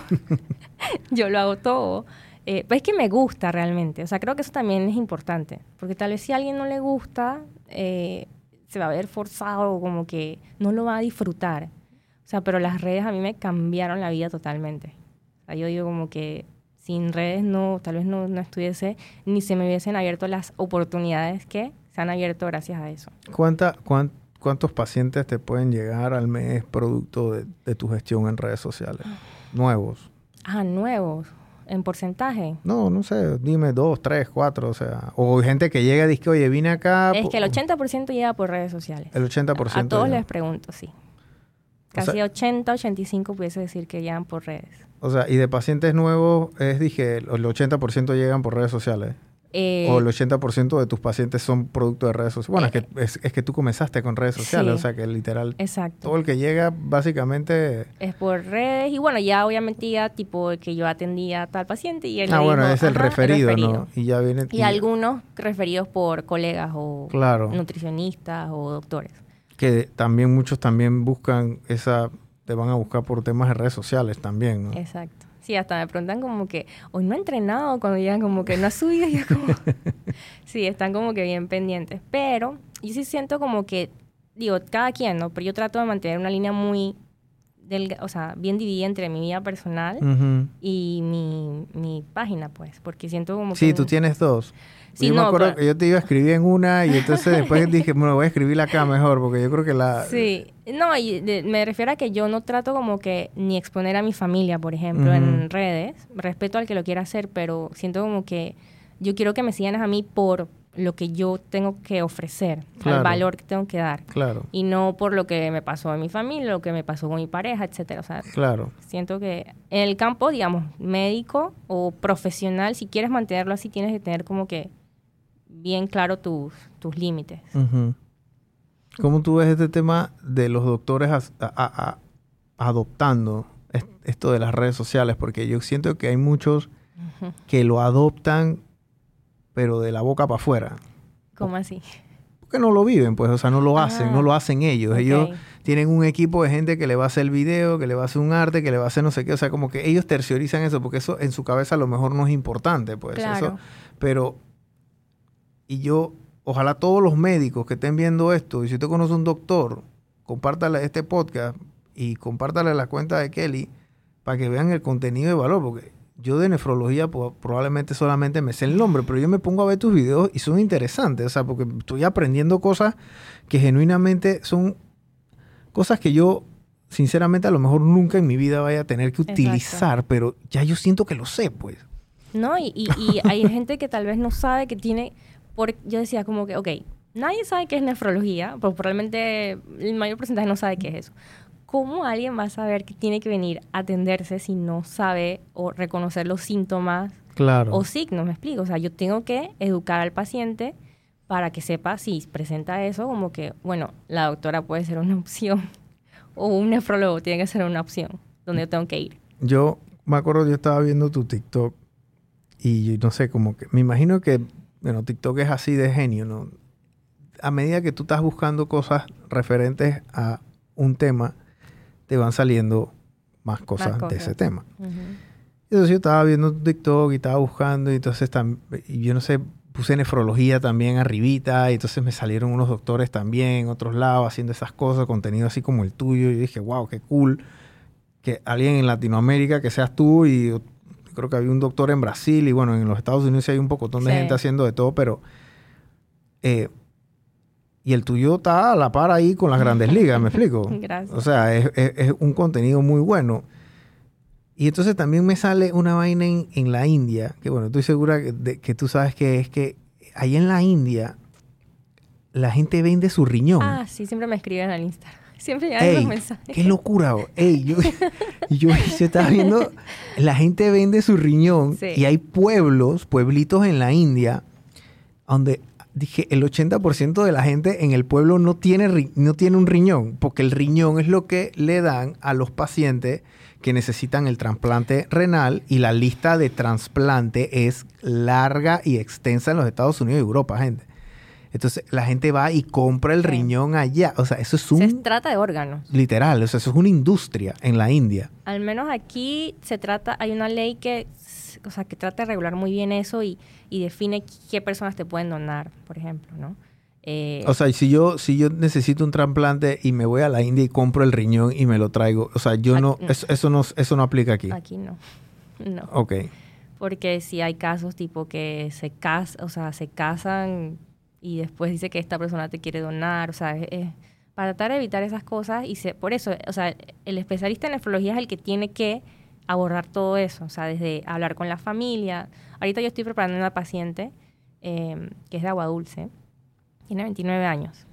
yo lo hago todo. Eh, pues es que me gusta realmente. O sea, creo que eso también es importante. Porque tal vez si a alguien no le gusta, eh, se va a ver forzado, como que no lo va a disfrutar. O sea, pero las redes a mí me cambiaron la vida totalmente. O sea, yo digo como que sin redes no, tal vez no, no estuviese, ni se me hubiesen abierto las oportunidades que se han abierto gracias a eso. ¿Cuánta, ¿Cuántos pacientes te pueden llegar al mes producto de, de tu gestión en redes sociales? Nuevos. Ah, nuevos en porcentaje? No, no sé, dime dos, tres, cuatro, o sea, o gente que llega y dice, oye, vine acá. Es que el 80% llega por redes sociales. El 80%. A, todos les pregunto, sí. Casi 80, 85 pudiese decir que llegan por redes. O sea, y de pacientes nuevos es, dije, el 80% llegan por redes sociales. Eh, o el 80% de tus pacientes son producto de redes sociales. Bueno, es, que, eh, es, que tú comenzaste con redes sociales, o sea que literal. Exacto. Todo el que llega, básicamente. Es por redes. Y bueno, ya obviamente ya tipo que yo atendía a tal paciente y él Ah, bueno, es el referido, ¿no? Y ya viene. Y, algunos referidos por colegas o nutricionistas o doctores. Que también muchos también buscan esa. Te van a buscar por temas de redes sociales también, ¿no? Exacto. Sí, hasta me preguntan como que, hoy no he entrenado, cuando llegan como que no ha subido, y como... sí, están como que bien pendientes. Pero yo sí siento como que, digo, cada quien, ¿no? Pero yo trato de mantener una línea muy, o sea, bien dividida entre mi vida personal y mi, mi, página, pues, porque siento como sí, que... Sí, tú tienes dos yo me acuerdo que yo te iba a escribir en una y entonces después dije, bueno, voy a escribirla acá mejor porque yo creo que la... Sí, no, y me refiero a que yo no trato como que ni exponer a mi familia, por ejemplo, en redes. Respeto al que lo quiera hacer, pero siento como que yo quiero que me sigan a mí por lo que yo tengo que ofrecer, el valor que tengo que dar. Claro. Y no por lo que me pasó en mi familia, lo que me pasó con mi pareja, etcétera. O sea, claro. siento que en el campo, digamos, médico o profesional, si quieres mantenerlo así, tienes que tener como que bien claro tus, tus límites. ¿Cómo tú ves este tema de los doctores adoptando esto de las redes sociales? Porque yo siento que hay muchos que lo adoptan, pero de la boca para afuera. ¿Cómo así? Porque no lo viven, pues, o sea, no lo hacen, no ah, lo hacen ellos. Ellos tienen un equipo de gente que le va a hacer el video, que le va a hacer un arte, que le va a hacer no sé qué. O sea, como que ellos terciorizan eso, porque eso en su cabeza a lo mejor no es importante, pues. Eso, pero y yo, ojalá todos los médicos que estén viendo esto, y si usted conoce un doctor, compártale este podcast y compártale la cuenta de Kelly para que vean el contenido de valor, porque yo de nefrología pues, probablemente solamente me sé el nombre, pero yo me pongo a ver tus videos y son interesantes, o sea, porque estoy aprendiendo cosas que genuinamente son cosas que yo sinceramente a lo mejor nunca en mi vida vaya a tener que utilizar, pero ya yo siento que lo sé, pues. No, y, y hay gente que tal vez no sabe que tiene yo decía como que, ok, nadie sabe qué es nefrología, pero probablemente el mayor porcentaje no sabe qué es eso. ¿Cómo alguien va a saber que tiene que venir a atenderse si no sabe o reconocer los síntomas o signos? Me explico. O sea, yo tengo que educar al paciente para que sepa si presenta eso, como que, bueno, la doctora puede ser una opción o un nefrólogo tiene que ser una opción donde yo tengo que ir. Yo me acuerdo, yo estaba viendo tu TikTok y no sé, como que me imagino que bueno, TikTok es así de genio, ¿no? A medida que tú estás buscando cosas referentes a un tema, te van saliendo más cosas, de ese tema. Entonces yo estaba viendo TikTok y estaba buscando y entonces y yo no sé, puse nefrología también arribita y entonces me salieron unos doctores también en otros lados haciendo esas cosas, contenido así como el tuyo y dije, wow, qué cool que alguien en Latinoamérica que seas tú y creo que había un doctor en Brasil y bueno, en los Estados Unidos hay un pocotón de gente haciendo de todo, pero... Eh, y el tuyo está a la par ahí con las grandes ligas, ¿me explico? Gracias. O sea, es, un contenido muy bueno. Y entonces también me sale una vaina en, en la India, que bueno, estoy segura que, de- que tú sabes que es que ahí en la India la gente vende su riñón. Ah, sí, siempre me escriben al Instagram. Siempre llegan Ey, los mensajes. qué locura. bro. Ey, yo, yo, yo estaba viendo, la gente vende su riñón Sí. y hay pueblos, pueblitos en la India, donde dije el 80% de la gente en el pueblo no tiene, ri- no tiene un riñón, porque el riñón es lo que le dan a los pacientes que necesitan el trasplante renal y la lista de trasplante es larga y extensa en los Estados Unidos y Europa, gente. Entonces la gente va y compra el Sí. riñón allá. O sea, eso es Se un trata de órganos. Literal, o sea, eso es una industria en la India. Al menos aquí se trata, hay una ley que, o sea, que trata de regular muy bien eso y, y define qué personas te pueden donar, por ejemplo, ¿no? Eh, O sea, si yo, si yo necesito un trasplante y me voy a la India y compro el riñón y me lo traigo, o sea, yo no, no. eso, eso no, eso no aplica aquí. aquí no. No. Ok. Porque si hay casos tipo que se casan, o sea, se casan y después dice que esta persona te quiere donar, o sea, es- es para tratar de evitar esas cosas y se, por eso, o sea, el especialista en nefrología es el que tiene que abordar todo eso, o sea, desde hablar con la familia. Ahorita yo estoy preparando una paciente eh, que es de agua dulce, tiene 29 años,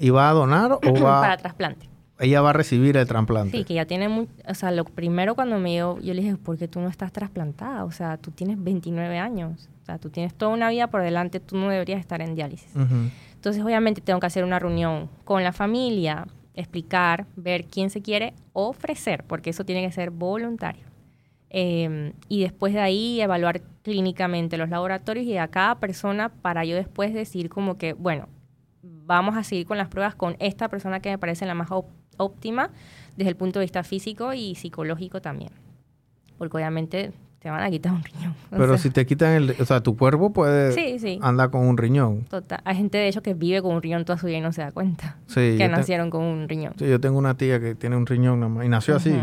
¿Y va a donar o va, para trasplante. Ella va a recibir el trasplante? Sí, que ya tiene, mu- o sea, lo primero cuando me dio, yo le dije, ¿por qué tú no estás trasplantada? O sea, tú tienes 29 años, o sea, tú tienes toda una vida por delante, tú no deberías estar en diálisis. Entonces, obviamente, tengo que hacer una reunión con la familia, explicar, ver quién se quiere ofrecer, porque eso tiene que ser voluntario. Eh, y después de ahí, evaluar clínicamente los laboratorios y a cada persona para yo después decir como que, bueno, vamos a seguir con las pruebas con esta persona que me parece la más óptima desde el punto de vista físico y psicológico también. Porque obviamente te van a quitar un riñón. Pero sea, si te quitan el, o sea, tu cuerpo puede Sí, sí. andar con un riñón. Total. Hay gente, de hecho, que vive con un riñón toda su vida y no se da cuenta Sí, que te- nacieron con un riñón. sí, yo tengo una tía que tiene un riñón y nació así.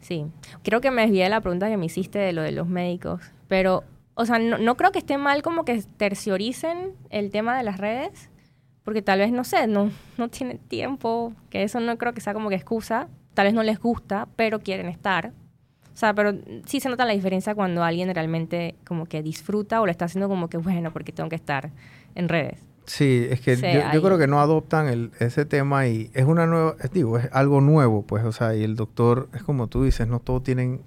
Sí. Creo que me desvié de la pregunta que me hiciste de lo de los médicos. Pero, o sea, no, no creo que esté mal como que tercioricen el tema de las redes. Porque tal vez, no sé, no, no tienen tiempo. Que eso no creo que sea como que excusa. Tal vez no les gusta, pero quieren estar. O sea, pero sí se nota la diferencia cuando alguien realmente como que disfruta o lo está haciendo como que, bueno, porque tengo que estar en redes. Sí, es que Sí, yo, creo que no adoptan el, ese tema y es una nueva, es, digo, es algo nuevo, pues, o sea, y el doctor, es como tú dices, no todos tienen,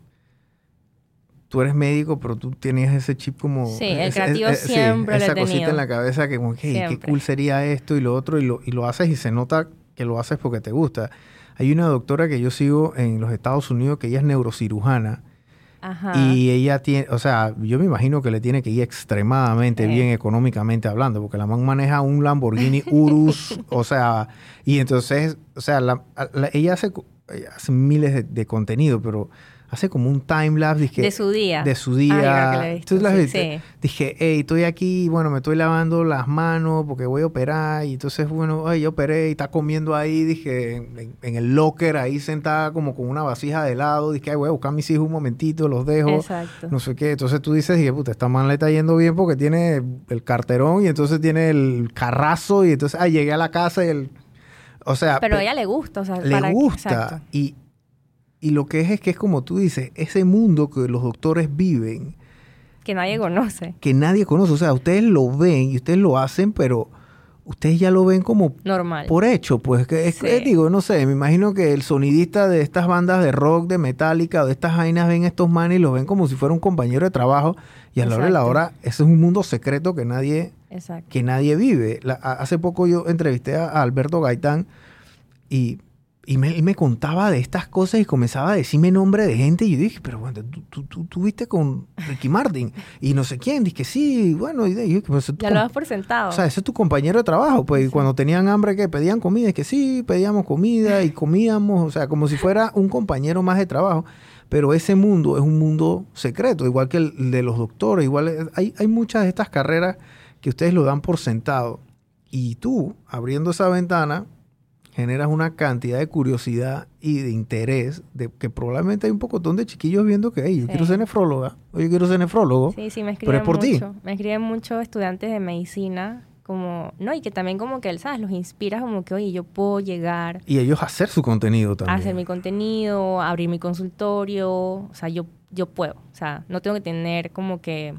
tú eres médico, pero tú tienes ese chip como... Sí, el ese- creativo ese- sí, siempre lo he esa cosita tenido. en la cabeza que como, que, "Hey, qué Siempre. cool sería esto y lo otro, y lo, y lo haces y se nota que lo haces porque te gusta. Hay una doctora que yo sigo en los Estados Unidos que ella es neurocirujana. Ajá. Y ella tiene, o sea, yo me imagino que le tiene que ir extremadamente Sí. bien económicamente hablando, porque la man maneja un Lamborghini Urus, o sea, y entonces, o sea, la- la- ella, hace, miles de, de contenido, pero hace como un time lapse dije, de su día. de su Ah, día. yo creo que la he visto, ¿Tú las sí, viste? sí. Dije, hey, estoy aquí, bueno, me estoy lavando las manos porque voy a operar. Y entonces, bueno, ay, yo operé y está comiendo ahí, dije, en, en el locker, ahí sentada como con una vasija de helado. Dije, ay, voy a buscar a mis hijos un momentito, los dejo Exacto. no sé qué. Entonces tú dices, dije, puta, esta man le está yendo bien porque tiene el carterón y entonces tiene el carrazo y entonces, ah, llegué a la casa y el... O sea, Pero a ella le gusta, o sea, le para- gusta. exacto. Y, y lo que es es que es como tú dices, ese mundo que los doctores viven, Que nadie conoce. que nadie conoce. O sea, ustedes lo ven y ustedes lo hacen, pero ustedes ya lo ven como Normal. por hecho, pues que es, Sí. eh, digo, no sé, me imagino que el sonidista de estas bandas de rock, de Metallica o de estas vainas ven estos manes y los ven como si fuera un compañero de trabajo y a la hora de la hora ese es un mundo secreto que nadie Exacto. que nadie vive. La- hace poco yo entrevisté a, a Alberto Gaitán y, y me, él me contaba de estas cosas y comenzaba a decirme nombre de gente y yo dije, pero bueno, tú, tú, tú, tú viste con Ricky Martin y no sé quién, dije, sí, bueno, y yo, pues, Ya lo das por sentado. o sea, ese es tu compañero de trabajo, pues, y cuando tenían hambre, que pedían comida, es que sí, pedíamos comida y comíamos, o sea, como si fuera un compañero más de trabajo. Pero ese mundo es un mundo secreto, igual que el de los doctores, igual hay, hay muchas de estas carreras que ustedes lo dan por sentado. Y tú, abriendo esa ventana, generas una cantidad de curiosidad y de interés, de que probablemente hay un pocotón de chiquillos viendo que, hey, yo Sí. quiero ser nefróloga, o yo quiero ser nefrólogo. sí, sí, me pero escriben es por ti. Me escriben muchos estudiantes de medicina como, no, y que también como que, ¿sabes? Los inspiras como que, oye, yo puedo llegar Y ellos hacer su contenido también. hacer mi contenido, abrir mi consultorio, o sea, yo, yo puedo, o sea, no tengo que tener como que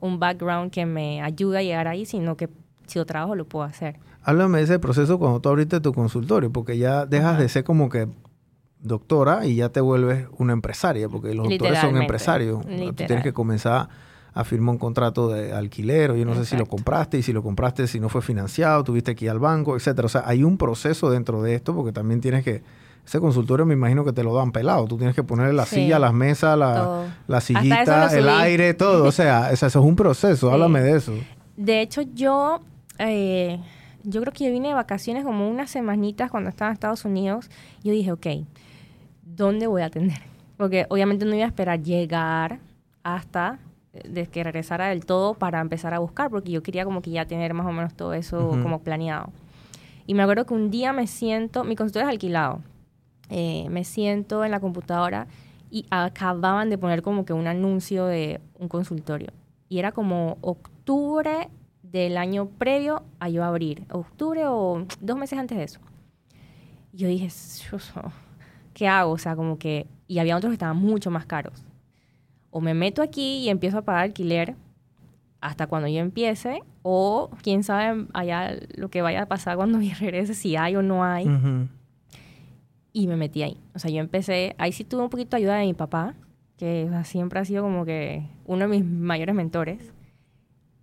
un background que me ayude a llegar ahí, sino que si lo trabajo lo puedo hacer. Háblame de ese proceso cuando tú abriste tu consultorio, porque ya dejas de ser como que doctora y ya te vuelves una empresaria, porque los doctores son empresarios. Tú tienes que comenzar a firmar un contrato de alquiler, o yo no sé si lo compraste, y si lo compraste, si no fue financiado, tuviste que ir al banco, etcétera. O sea, hay un proceso dentro de esto, porque también tienes que... Ese consultorio me imagino que te lo dan pelado. Tú tienes que ponerle la Sí. silla, las mesas, la, la sillita, el aire, todo. O sea, eso, eso es un proceso. Sí. Háblame de eso. De hecho, yo, eh, yo creo que yo vine de vacaciones como unas semanitas cuando estaba en Estados Unidos. Yo dije, ok, ¿dónde voy a atender? Porque obviamente no iba a esperar llegar hasta eh, de que regresara del todo para empezar a buscar, porque yo quería como que ya tener más o menos todo eso Ujú. como planeado. Y me acuerdo que un día me siento, mi consultorio es alquilado, eh, me siento en la computadora y acababan de poner como que un anuncio de un consultorio. Y era como octubre del año previo a yo abrir, octubre o dos meses antes de eso. Y yo dije, "Dios, oh, ¿qué hago? O sea, como que... Y había otros que estaban mucho más caros. O me meto aquí y empiezo a pagar alquiler hasta cuando yo empiece, o quién sabe allá lo que vaya a pasar cuando yo regrese, si hay o no hay Ujú. y me metí ahí. O sea, yo empecé, ahí sí tuve un poquito de ayuda de mi papá, que o sea, siempre ha sido como que uno de mis mayores mentores.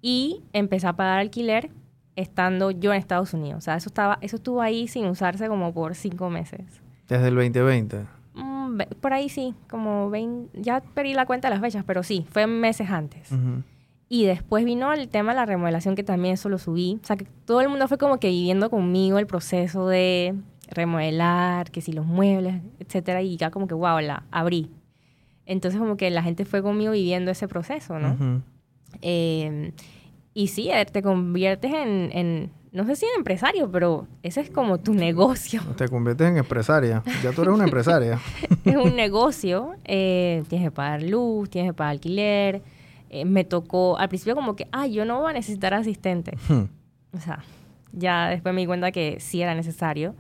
Y empecé a pagar alquiler estando yo en Estados Unidos. O sea, eso, estaba, eso estuvo ahí sin usarse como por cinco meses. Desde el 2020. Mm, por ahí sí, como 20, ya perdí la cuenta de las fechas, pero sí, fue meses antes. Y después vino el tema de la remodelación, que también eso lo subí. O sea, que todo el mundo fue como que viviendo conmigo el proceso de remodelar, que si los muebles, etcétera, y ya como que, wow, la abrí. Entonces como que la gente fue conmigo viviendo ese proceso, ¿no? Ujú. Eh, y sí, te conviertes en, en, no sé si en empresario, pero ese es como tu negocio. Te conviertes en empresaria. Ya tú eres una empresaria. es un negocio, eh, tienes que pagar luz, tienes que pagar alquiler. Eh, me tocó al principio como que, ah, yo no voy a necesitar asistente. Hmm. O sea, ya después me di cuenta que sí era necesario.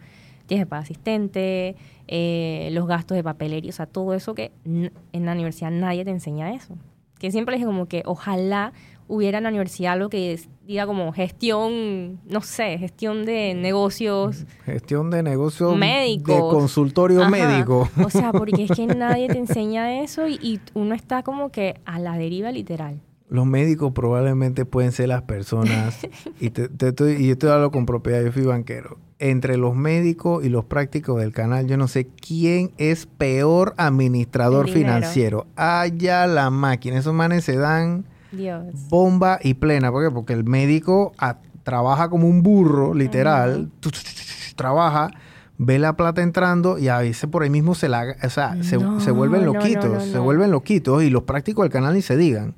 Tienes que pagar asistente, eh, los gastos de papelería, o sea, todo eso que en la universidad nadie te enseña eso. Que siempre dije como que ojalá hubiera en la universidad algo que es- diga como gestión, no sé, gestión de negocios. Gestión de negocios Médicos. de consultorio Ajá. médico. O sea, porque es que nadie te enseña eso y, y uno está como que a la deriva literal. Los médicos probablemente pueden ser las personas, y, te, te estoy, y esto hablo con propiedad, yo fui banquero. Entre los médicos y los prácticos del canal, yo no sé quién es peor administrador financiero. Allá la máquina, esos manes se dan Dios. bomba y plena. ¿Por qué? Porque el médico ah, trabaja como un burro, literal. Tu, tu, tu, tu, tu, Trabaja, ve la plata entrando y a veces por ahí mismo se la... O sea, se, No, se vuelven no, loquitos. no, Se vuelven loquitos y los prácticos del canal ni se digan.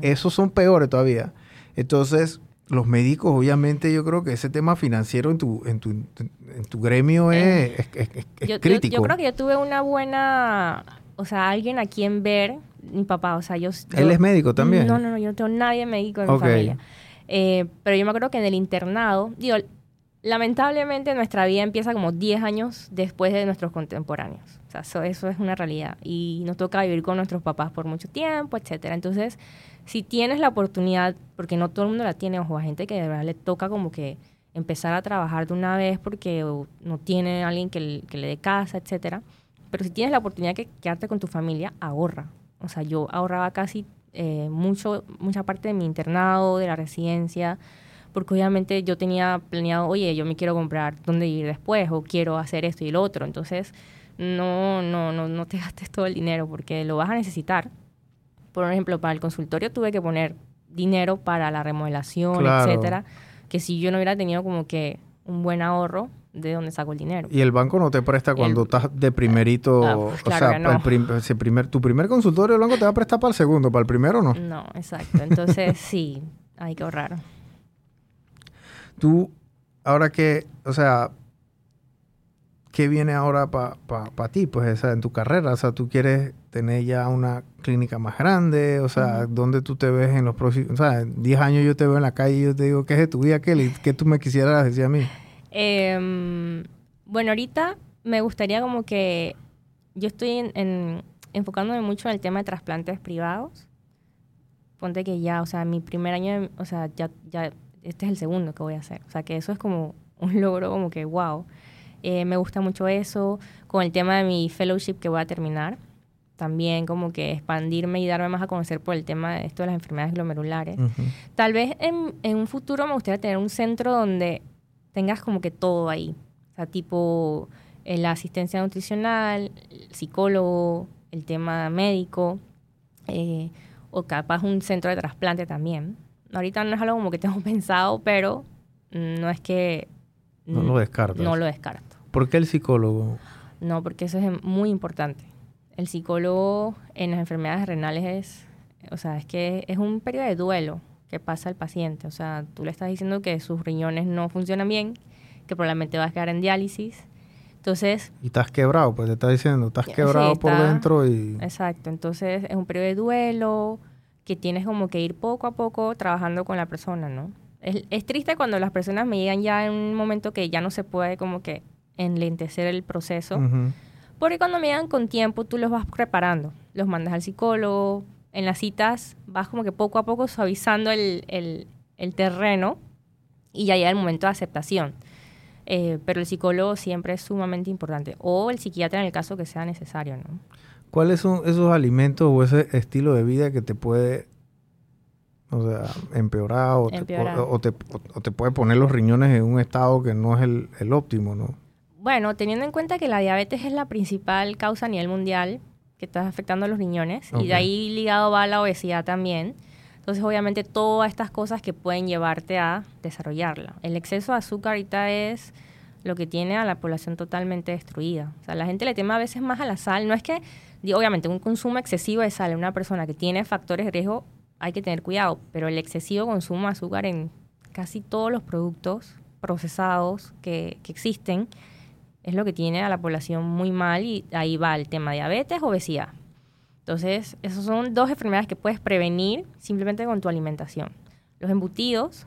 Esos son peores todavía. Entonces, los médicos, obviamente, yo creo que ese tema financiero en tu, en tu, en tu gremio es, es- es- es- es yo, yo- crítico. yo creo que yo tuve una buena, o sea, alguien a quien ver, mi papá, o sea, yo... Él yo- es médico también. No, no, no, yo no tengo nadie médico en mi familia. Eh, pero yo me acuerdo que en el internado, digo, lamentablemente nuestra vida empieza como 10 años después de nuestros contemporáneos. O sea, eso, eso es una realidad. Y nos toca vivir con nuestros papás por mucho tiempo, etcétera. Entonces, si tienes la oportunidad, porque no todo el mundo la tiene, ojo, a gente que de verdad le toca como que empezar a trabajar de una vez porque no tiene alguien que, le- que le dé casa, etcétera. Pero si tienes la oportunidad de quedarte con tu familia, ahorra. O sea, yo ahorraba casi eh, mucho, mucha parte de mi internado, de la residencia, porque obviamente yo tenía planeado, oye, yo me quiero comprar dónde ir después, o quiero hacer esto y lo otro. Entonces, no, no, no, no te gastes todo el dinero porque lo vas a necesitar. Por ejemplo, para el consultorio tuve que poner dinero para la remodelación, Claro. etcétera, que si yo no hubiera tenido como que un buen ahorro, ¿de dónde saco el dinero? Y el banco no te presta cuando El- estás de primerito. Ah, o claro sea, no. el prim- ese primer, tu primer consultorio, el banco te va a prestar para el segundo, para el primero no. No, exacto. Entonces, sí, hay que ahorrar. Tú, ahora que, o sea, ¿qué viene ahora para ti? Pues, o sea, en tu carrera, o sea, tú quieres tener ya una clínica más grande? O sea, ¿dónde tú te ves en los próximos... O sea, 10 años yo te veo en la calle y yo te digo, ¿qué es de tu vida, Kelly? ¿Qué tú me quisieras decir a mí? Em, bueno, ahorita me gustaría como que... Yo estoy en, enfocándome mucho en el tema de trasplantes privados. Ponte que ya, o sea, mi primer año, o sea, ya, ya, este es el segundo que voy a hacer. O sea, que eso es como un logro como que, wow. Eh, me gusta mucho eso. Con el tema de mi fellowship que voy a terminar, también como que expandirme y darme más a conocer por el tema de esto de las enfermedades glomerulares. Tal vez en, en, un futuro me gustaría tener un centro donde tengas como que todo ahí. O sea, tipo eh, la asistencia nutricional, el psicólogo, el tema médico, eh, o capaz un centro de trasplante también. Ahorita no es algo como que tengo pensado, pero no es que... No lo descarto. No lo descarto. ¿Por qué el psicólogo? No, porque eso es muy importante. El psicólogo en las enfermedades renales es, o sea, es que es un periodo de duelo que pasa al paciente. O sea, tú le estás diciendo que sus riñones no funcionan bien, que probablemente vas a quedar en diálisis. Entonces... Y estás quebrado, pues te está diciendo, estás quebrado por dentro y... Exacto, entonces es un periodo de duelo que tienes como que ir poco a poco trabajando con la persona, ¿no? Es, triste cuando las personas me llegan ya en un momento que ya no se puede como que enlentecer el proceso. Porque cuando me llegan con tiempo, tú los vas preparando. Los mandas al psicólogo. En las citas vas como que poco a poco suavizando el, el, terreno y ya llega el momento de aceptación. Eh, pero el psicólogo siempre es sumamente importante. O el psiquiatra en el caso que sea necesario, ¿no? ¿Cuáles son esos alimentos o ese estilo de vida que te puede o sea, empeorar o, Te, o, te, puede poner los riñones en un estado que no es el, el, óptimo, ¿no? Bueno, teniendo en cuenta que la diabetes es la principal causa a nivel mundial que está afectando a los riñones y de ahí ligado va la obesidad también. Entonces, obviamente, todas estas cosas que pueden llevarte a desarrollarla. El exceso de azúcar ahorita es lo que tiene a la población totalmente destruida. O sea, la gente le teme a veces más a la sal. No es que, obviamente, un consumo excesivo de sal en una persona que tiene factores de riesgo hay que tener cuidado, pero el excesivo consumo de azúcar en casi todos los productos procesados que, existen es lo que tiene a la población muy mal y ahí va el tema de diabetes, obesidad. Entonces, esas son dos enfermedades que puedes prevenir simplemente con tu alimentación. Los embutidos,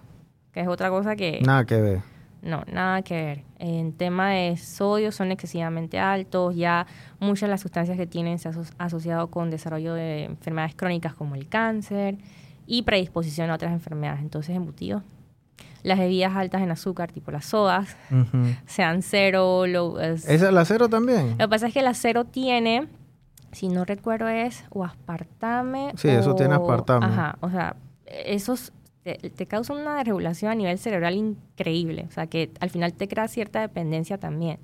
que es otra cosa que... Nada que ver. No, nada que ver. En tema de sodio son excesivamente altos, ya muchas de las sustancias que tienen se han asociado con desarrollo de enfermedades crónicas como el cáncer y predisposición a otras enfermedades. Entonces, embutidos. Las bebidas altas en azúcar, tipo las sodas, sean cero. Lo, ¿Esa es la cero también? Lo que pasa es que la cero tiene, si no recuerdo, es o aspartame. Sí, eso tiene aspartame. Ajá, o sea, esos te, causa una desregulación a nivel cerebral increíble. O sea, que al final te crea cierta dependencia también.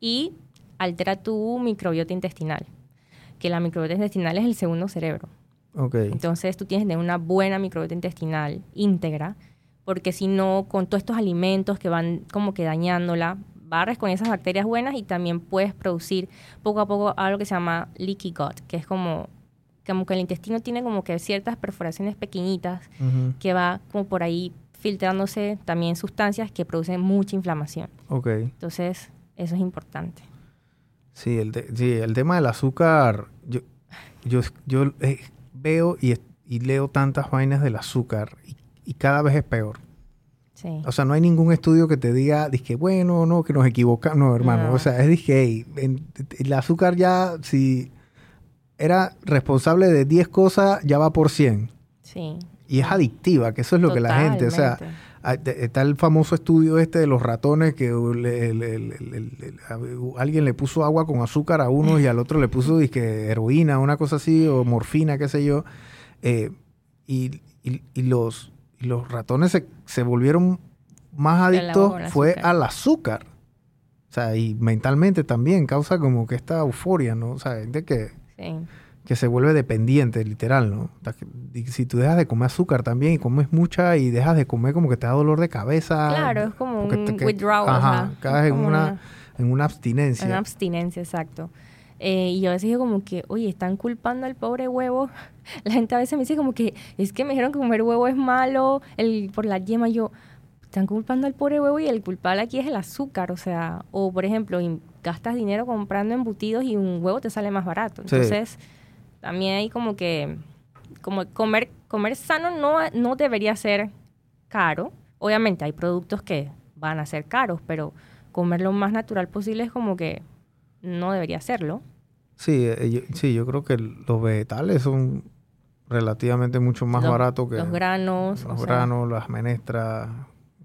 Y altera tu microbiota intestinal. Que la microbiota intestinal es el segundo cerebro. Okay. Entonces tú tienes que tener una buena microbiota intestinal íntegra, porque si no, con todos estos alimentos que van como que dañándola, barres con esas bacterias buenas y también puedes producir poco a poco algo que se llama leaky gut, que es como como que el intestino tiene como que ciertas perforaciones pequeñitas que va como por ahí filtrándose también sustancias que producen mucha inflamación. Ok. Entonces, eso es importante. Sí, el, sí, el tema del azúcar, yo, yo, yo eh, veo y, leo tantas vainas del azúcar y, cada vez es peor. Sí. O sea, no hay ningún estudio que te diga, que bueno, no, que nos equivocamos. No, hermano. O sea, es que el azúcar ya, si era responsable de 10 cosas, ya va por 100. Sí. Y es adictiva, que eso es lo que la gente, o sea, está el famoso estudio este de los ratones que alguien le puso agua con azúcar a uno y al otro le puso disque, heroína, una cosa así, o morfina, qué sé yo. Eh, y, los, los ratones se, se volvieron más adictos fue al azúcar. O sea, y mentalmente también causa como que esta euforia, ¿no? O sea, gente que que se vuelve dependiente, literal, ¿no? Si tú dejas de comer azúcar también y comes mucha y dejas de comer, como que te da dolor de cabeza. Claro, es como un withdrawal. Ajá, caes en una, en una abstinencia. Una abstinencia, exacto. Eh, y yo a veces digo como que, oye, están culpando al pobre huevo. La gente a veces me dice como que, es que me dijeron que comer huevo es malo el, por la yema. Yo, están culpando al pobre huevo y el culpable aquí es el azúcar. O sea, o por ejemplo, gastas dinero comprando embutidos y un huevo te sale más barato. Entonces, también hay como que, como comer, comer sano no, no debería ser caro. Obviamente hay productos que van a ser caros, pero comer lo más natural posible es como que no debería serlo. Sí, eh, yo, sí, yo creo que los vegetales son relativamente mucho más Los- baratos que los granos, los o sea- granos, las menestras,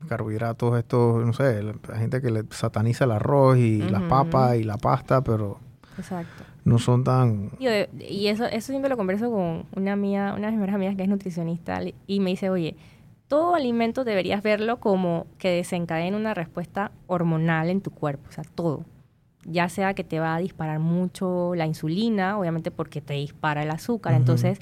carbohidratos, estos, no sé, la, la gente que le sataniza el arroz y las papas y la pasta, pero Exacto. no son tan... Yo y eso, eso siempre lo converso con una amiga, una de mis mejores amigas que es nutricionista y me dice, oye, todo alimento deberías verlo como que desencadena una respuesta hormonal en tu cuerpo, o sea, todo. Ya sea que te va a disparar mucho la insulina, obviamente porque te dispara el azúcar, entonces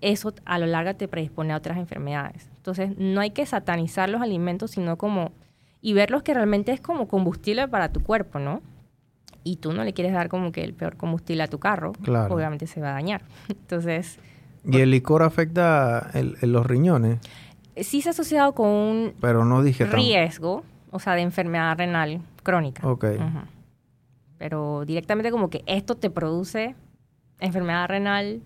eso a lo largo te predispone a otras enfermedades. Entonces no hay que satanizar los alimentos, sino como, y verlos que realmente es como combustible para tu cuerpo, ¿no? Y tú no le quieres dar como que el peor combustible a tu carro, Claro. obviamente se va a dañar. Entonces, Y el licor afecta el- el- los riñones, sí se ha asociado con un pero no dije tan... riesgo, o sea, de enfermedad renal crónica. Ok. Pero directamente como que esto te produce enfermedad renal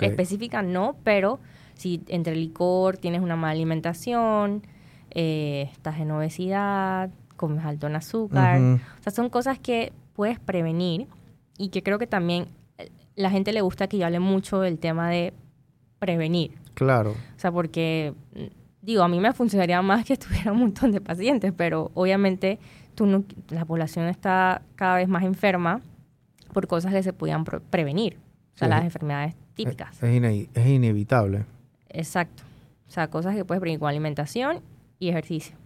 específica, no, pero si entre licor tienes una mala alimentación, eh, estás en obesidad, comes alto en azúcar, Ujú. o sea, son cosas que puedes prevenir y que creo que también eh, la gente le gusta que yo hable mucho del tema de prevenir. Claro. O sea, porque, mm, digo, a mí me funcionaría más que estuviera un montón de pacientes, pero obviamente tú no- la población está cada vez más enferma por cosas que se podían prevenir. O sea, Sí. las enfermedades típicas. Es, es ine- es inevitable. Exacto. O sea, cosas que puedes prevenir con alimentación y ejercicio.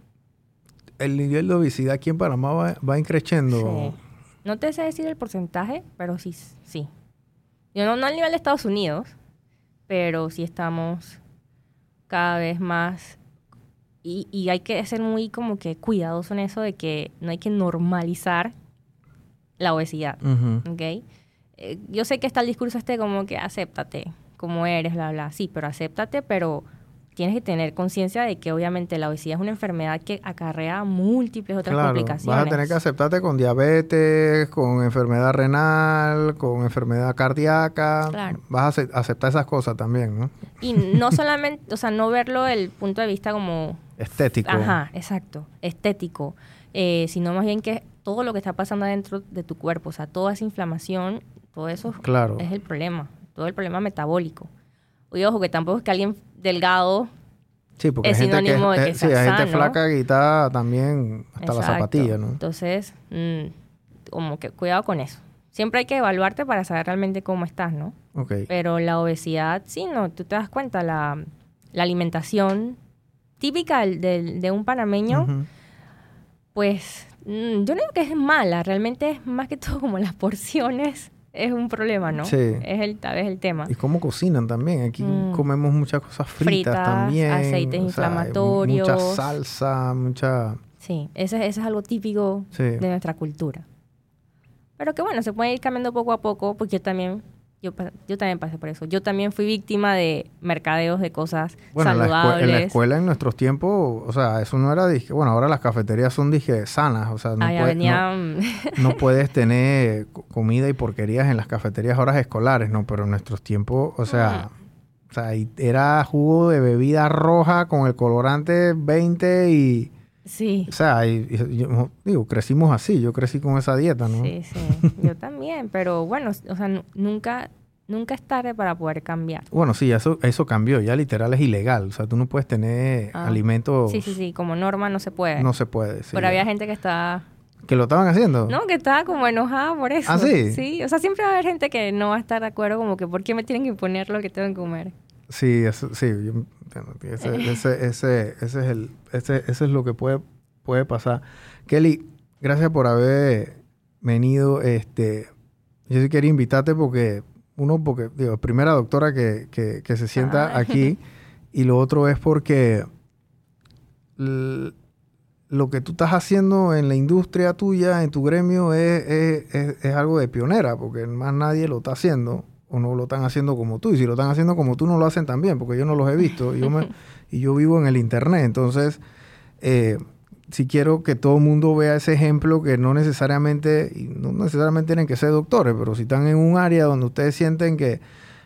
El nivel de obesidad aquí en Panamá va, va increciendo. Sí. No te sé decir el porcentaje, pero sí, sí. Yo no, no al nivel de Estados Unidos, pero sí estamos cada vez más. Y, y hay que ser muy como que cuidadoso en eso de que no hay que normalizar la obesidad. ¿ok? Eh, yo sé que está el discurso este como que acéptate como eres, bla, bla. Sí, pero acéptate, pero tienes que tener conciencia de que obviamente la obesidad es una enfermedad que acarrea múltiples otras Claro, complicaciones. vas a tener que aceptarte con diabetes, con enfermedad renal, con enfermedad cardíaca. Claro. Vas a ace- aceptar esas cosas también, ¿no? Y no solamente, o sea, no verlo el punto de vista como, Estético. ajá, exacto, estético, eh, sino más bien que todo lo que está pasando dentro de tu cuerpo, o sea, toda esa inflamación, todo eso Claro. es el problema, todo el problema metabólico. Y ojo, que tampoco es que alguien delgado, Sí, porque es hay gente que, sinónimo de que sí, sea hay gente sano. flaca que está también hasta la Exacto. zapatilla, ¿no? Entonces, mm, como que cuidado con eso. Siempre hay que evaluarte para saber realmente cómo estás, ¿no? Ok. Pero la obesidad, sí, no, tú te das cuenta, la, la alimentación típica del- de un panameño, pues mm, yo no digo que es mala, realmente es más que todo como las porciones, es un problema, ¿no? Sí. Es el, tal vez el tema. Y cómo cocinan también. Aquí Mm. comemos muchas cosas fritas, Fritas, también. aceites o sea, inflamatorios. Mucha salsa, mucha... Sí, ese, ese es algo típico Sí. de nuestra cultura. Pero que bueno, se puede ir cambiando poco a poco, porque yo también, yo, yo también pasé por eso. Yo también fui víctima de mercadeos de cosas Bueno, en la, escue- saludables. en la escuela en nuestros tiempos, o sea, eso no era. Bueno, ahora las cafeterías son dije sanas, o sea, no, Allá puede- no- venían... no puedes tener co- comida y porquerías en las cafeterías horas escolares, ¿no? Pero en nuestros tiempos, o sea, o sea, era jugo de bebida roja con el colorante 20 y... sí, O sea, y- y- yo- digo, crecimos así, yo crecí con esa dieta, ¿no? sí, sí. Yo también, pero bueno, o sea, nu- nunca, nunca es tarde para poder cambiar. Bueno, sí, eso, eso cambió, ya literal es ilegal, o sea, tú no puedes tener Ah. alimentos, Sí, sí, sí, como norma no se puede. no se puede. sí, pero había gente que estaba... ¿Que lo estaban haciendo? No, que estaba como enojada por eso. ¿Ah, sí? Sí, o sea, siempre va a haber gente que no va a estar de acuerdo como que ¿por qué me tienen que imponer lo que tengo que comer? Sí, eso, sí, yo ese, ese, ese, ese es el, ese, ese es lo que puede, puede pasar. Kelly, gracias por haber venido. Este, yo sí quería invitarte porque, uno, porque, digo, primera doctora que, que, que se sienta Ah. aquí, y lo otro es porque lo que tú estás haciendo en la industria tuya, en tu gremio, es, es, es- es algo de pionera, porque más nadie lo está haciendo o no lo están haciendo como tú. Y si lo están haciendo como tú, no lo hacen tan bien, porque yo no los he visto. Y yo, me- y yo vivo en el Internet. Entonces, eh, si quiero que todo el mundo vea ese ejemplo, que no necesariamente, no necesariamente tienen que ser doctores, pero si están en un área donde ustedes sienten que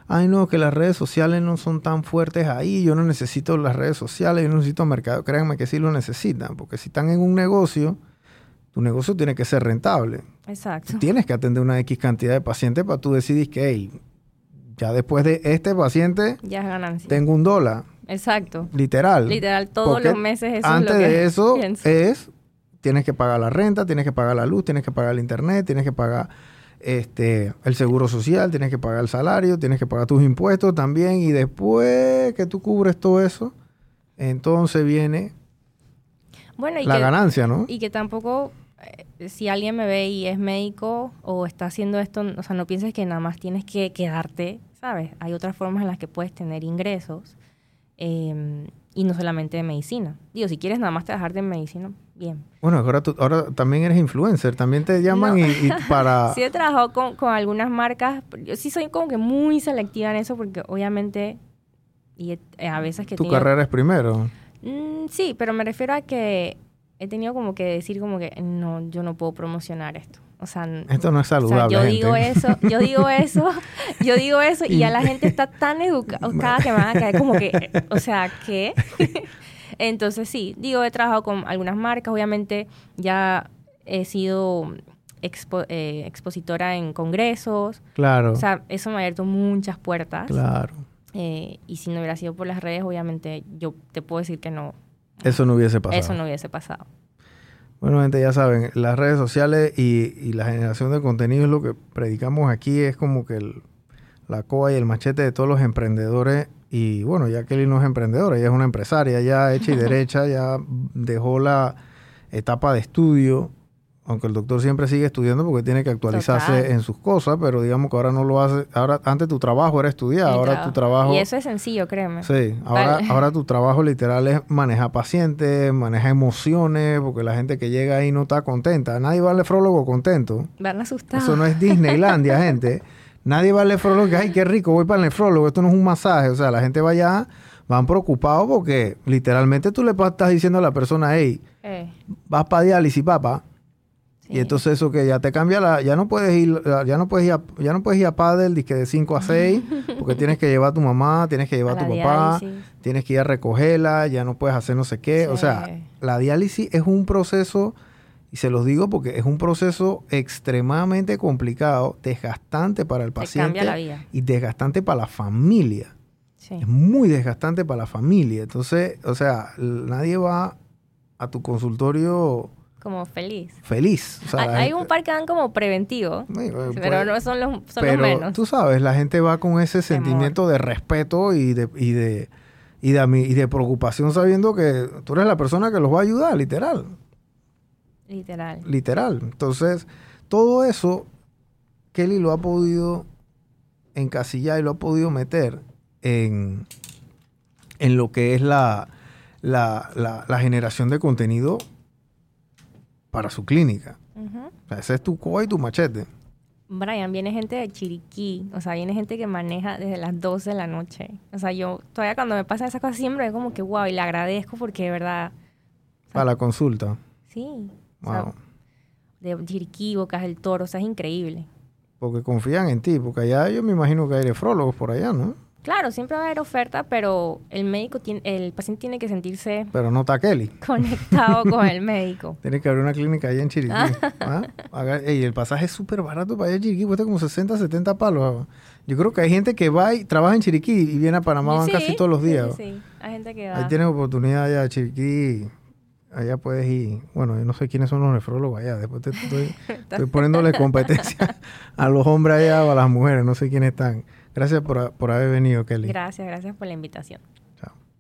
ay no, que las redes sociales no son tan fuertes ahí, yo no necesito las redes sociales, yo no necesito mercado. Créanme que sí lo necesitan, porque si están en un negocio, tu negocio tiene que ser rentable. Exacto. Tienes que atender una X cantidad de pacientes para tú decidir que, hey, ya después de este paciente, ya es ganancia. tengo un dólar. Exacto. Literal. Literal, todos Porque los meses eso Antes es lo que de eso pienso. es, tienes que pagar la renta, tienes que pagar la luz, tienes que pagar el internet, tienes que pagar este el seguro social, tienes que pagar el salario, tienes que pagar tus impuestos también y después que tú cubres todo eso, entonces viene Bueno, y la que, ganancia, ¿no? y que tampoco, si alguien me ve y es médico o está haciendo esto, o sea, no pienses que nada más tienes que quedarte, ¿sabes? Hay otras formas en las que puedes tener ingresos eh, y no solamente de medicina. Digo, si quieres nada más trabajar de medicina, bien. Bueno, ahora, tú, ahora también eres influencer, también te llaman No. y, y para... Sí he trabajado con, con algunas marcas, yo sí soy como que muy selectiva en eso porque obviamente, y a veces que tu carrera es primero. Mm, sí, pero me refiero a que he tenido como que decir como que no, yo no puedo promocionar esto. O sea, Esto no es o sea, saludable, yo gente. digo eso, yo digo eso, yo digo eso y ya la gente está tan educada que me van a caer como que, o sea, ¿qué? Entonces sí, digo, he trabajado con algunas marcas, obviamente ya he sido expo- eh, expositora en congresos, Claro, o sea, eso me ha abierto muchas puertas. claro. eh, y si no hubiera sido por las redes, obviamente yo te puedo decir que no, Eso no hubiese pasado. eso no hubiese pasado. Bueno, gente, ya saben, las redes sociales y, y la generación de contenido es lo que predicamos aquí, es como que el- la coa y el machete de todos los emprendedores. Y bueno, ya Kelly no es emprendedora, ella es una empresaria, ya hecha y derecha, ya dejó la etapa de estudio, aunque el doctor siempre sigue estudiando porque tiene que actualizarse Total. en sus cosas, pero digamos que ahora no lo hace, ahora antes tu trabajo era estudiar, Mi ahora tu trabajo... Y eso es sencillo, créeme. Sí, ahora, Vale. ahora tu trabajo literal es manejar pacientes, manejar emociones, porque la gente que llega ahí no está contenta. Nadie va al nefrólogo contento. Van asustados. Eso no es Disneylandia, gente. Nadie va al nefrólogo que, ay, qué rico, voy para el nefrólogo. Esto no es un masaje. O sea, la gente va allá, van preocupados porque literalmente tú le estás diciendo a la persona, hey, Eh, vas para diálisis, papá. Sí. Y entonces eso que ya te cambia la, ya no puedes ir, ya no puedes ir a, ya no puedes ir a pádel disque de 5 a 6, porque tienes que llevar a tu mamá, tienes que llevar a A tu papá, diálisis. tienes que ir a recogerla, ya no puedes hacer no sé qué. O sea, la diálisis es un proceso, y se los digo porque es un proceso extremadamente complicado, desgastante para el Te paciente cambia la vida. y desgastante para la familia. Sí. Es muy desgastante para la familia. Entonces, o sea, nadie va a tu consultorio Como feliz. feliz. O sea, hay, gente- un par que dan como preventivo. Eh, pero pues, no son los, son pero los menos. tú sabes, la gente va con ese Temor. sentimiento de respeto y de, y de, y de, ami- y de preocupación sabiendo que tú eres la persona que los va a ayudar, literal, Literal. literal. Entonces, todo eso, Kelly lo ha podido encasillar y lo ha podido meter en, en lo que es la, la, la- la generación de contenido para su clínica. O sea, ese es tu coa y tu machete. Brian, viene gente de Chiriquí, o sea, viene gente que maneja desde las 12 de la noche. O sea, yo todavía cuando me pasan esas cosas siempre es como que wow, y le agradezco porque de verdad, Para la consulta. sí. O sea, Wow. de Chiriquí, Bocas del Toro, o sea, es increíble. Porque confían en ti, porque allá yo me imagino que hay nefrólogos por allá, ¿no? Claro, siempre va a haber oferta, pero el médico tiene, el paciente tiene que sentirse Pero no está Kelly. conectado con el médico. Tiene que abrir una clínica allá en Chiriquí. ¿ah? Ey, el pasaje es súper barato para allá en Chiriquí, cuesta como 60, 70 palos. Yo creo que hay gente que va y trabaja en Chiriquí y viene a Panamá van Sí, casi todos los días. Sí, sí. Hay gente que va. Ahí tienes oportunidad allá, Chiriquí. Allá puedes ir. Bueno, yo no sé quiénes son los nefrólogos allá. Después te estoy, estoy poniéndole competencia a los hombres allá o a las mujeres. No sé quiénes están. Gracias por, por haber venido, Kelly. Gracias, gracias por la invitación.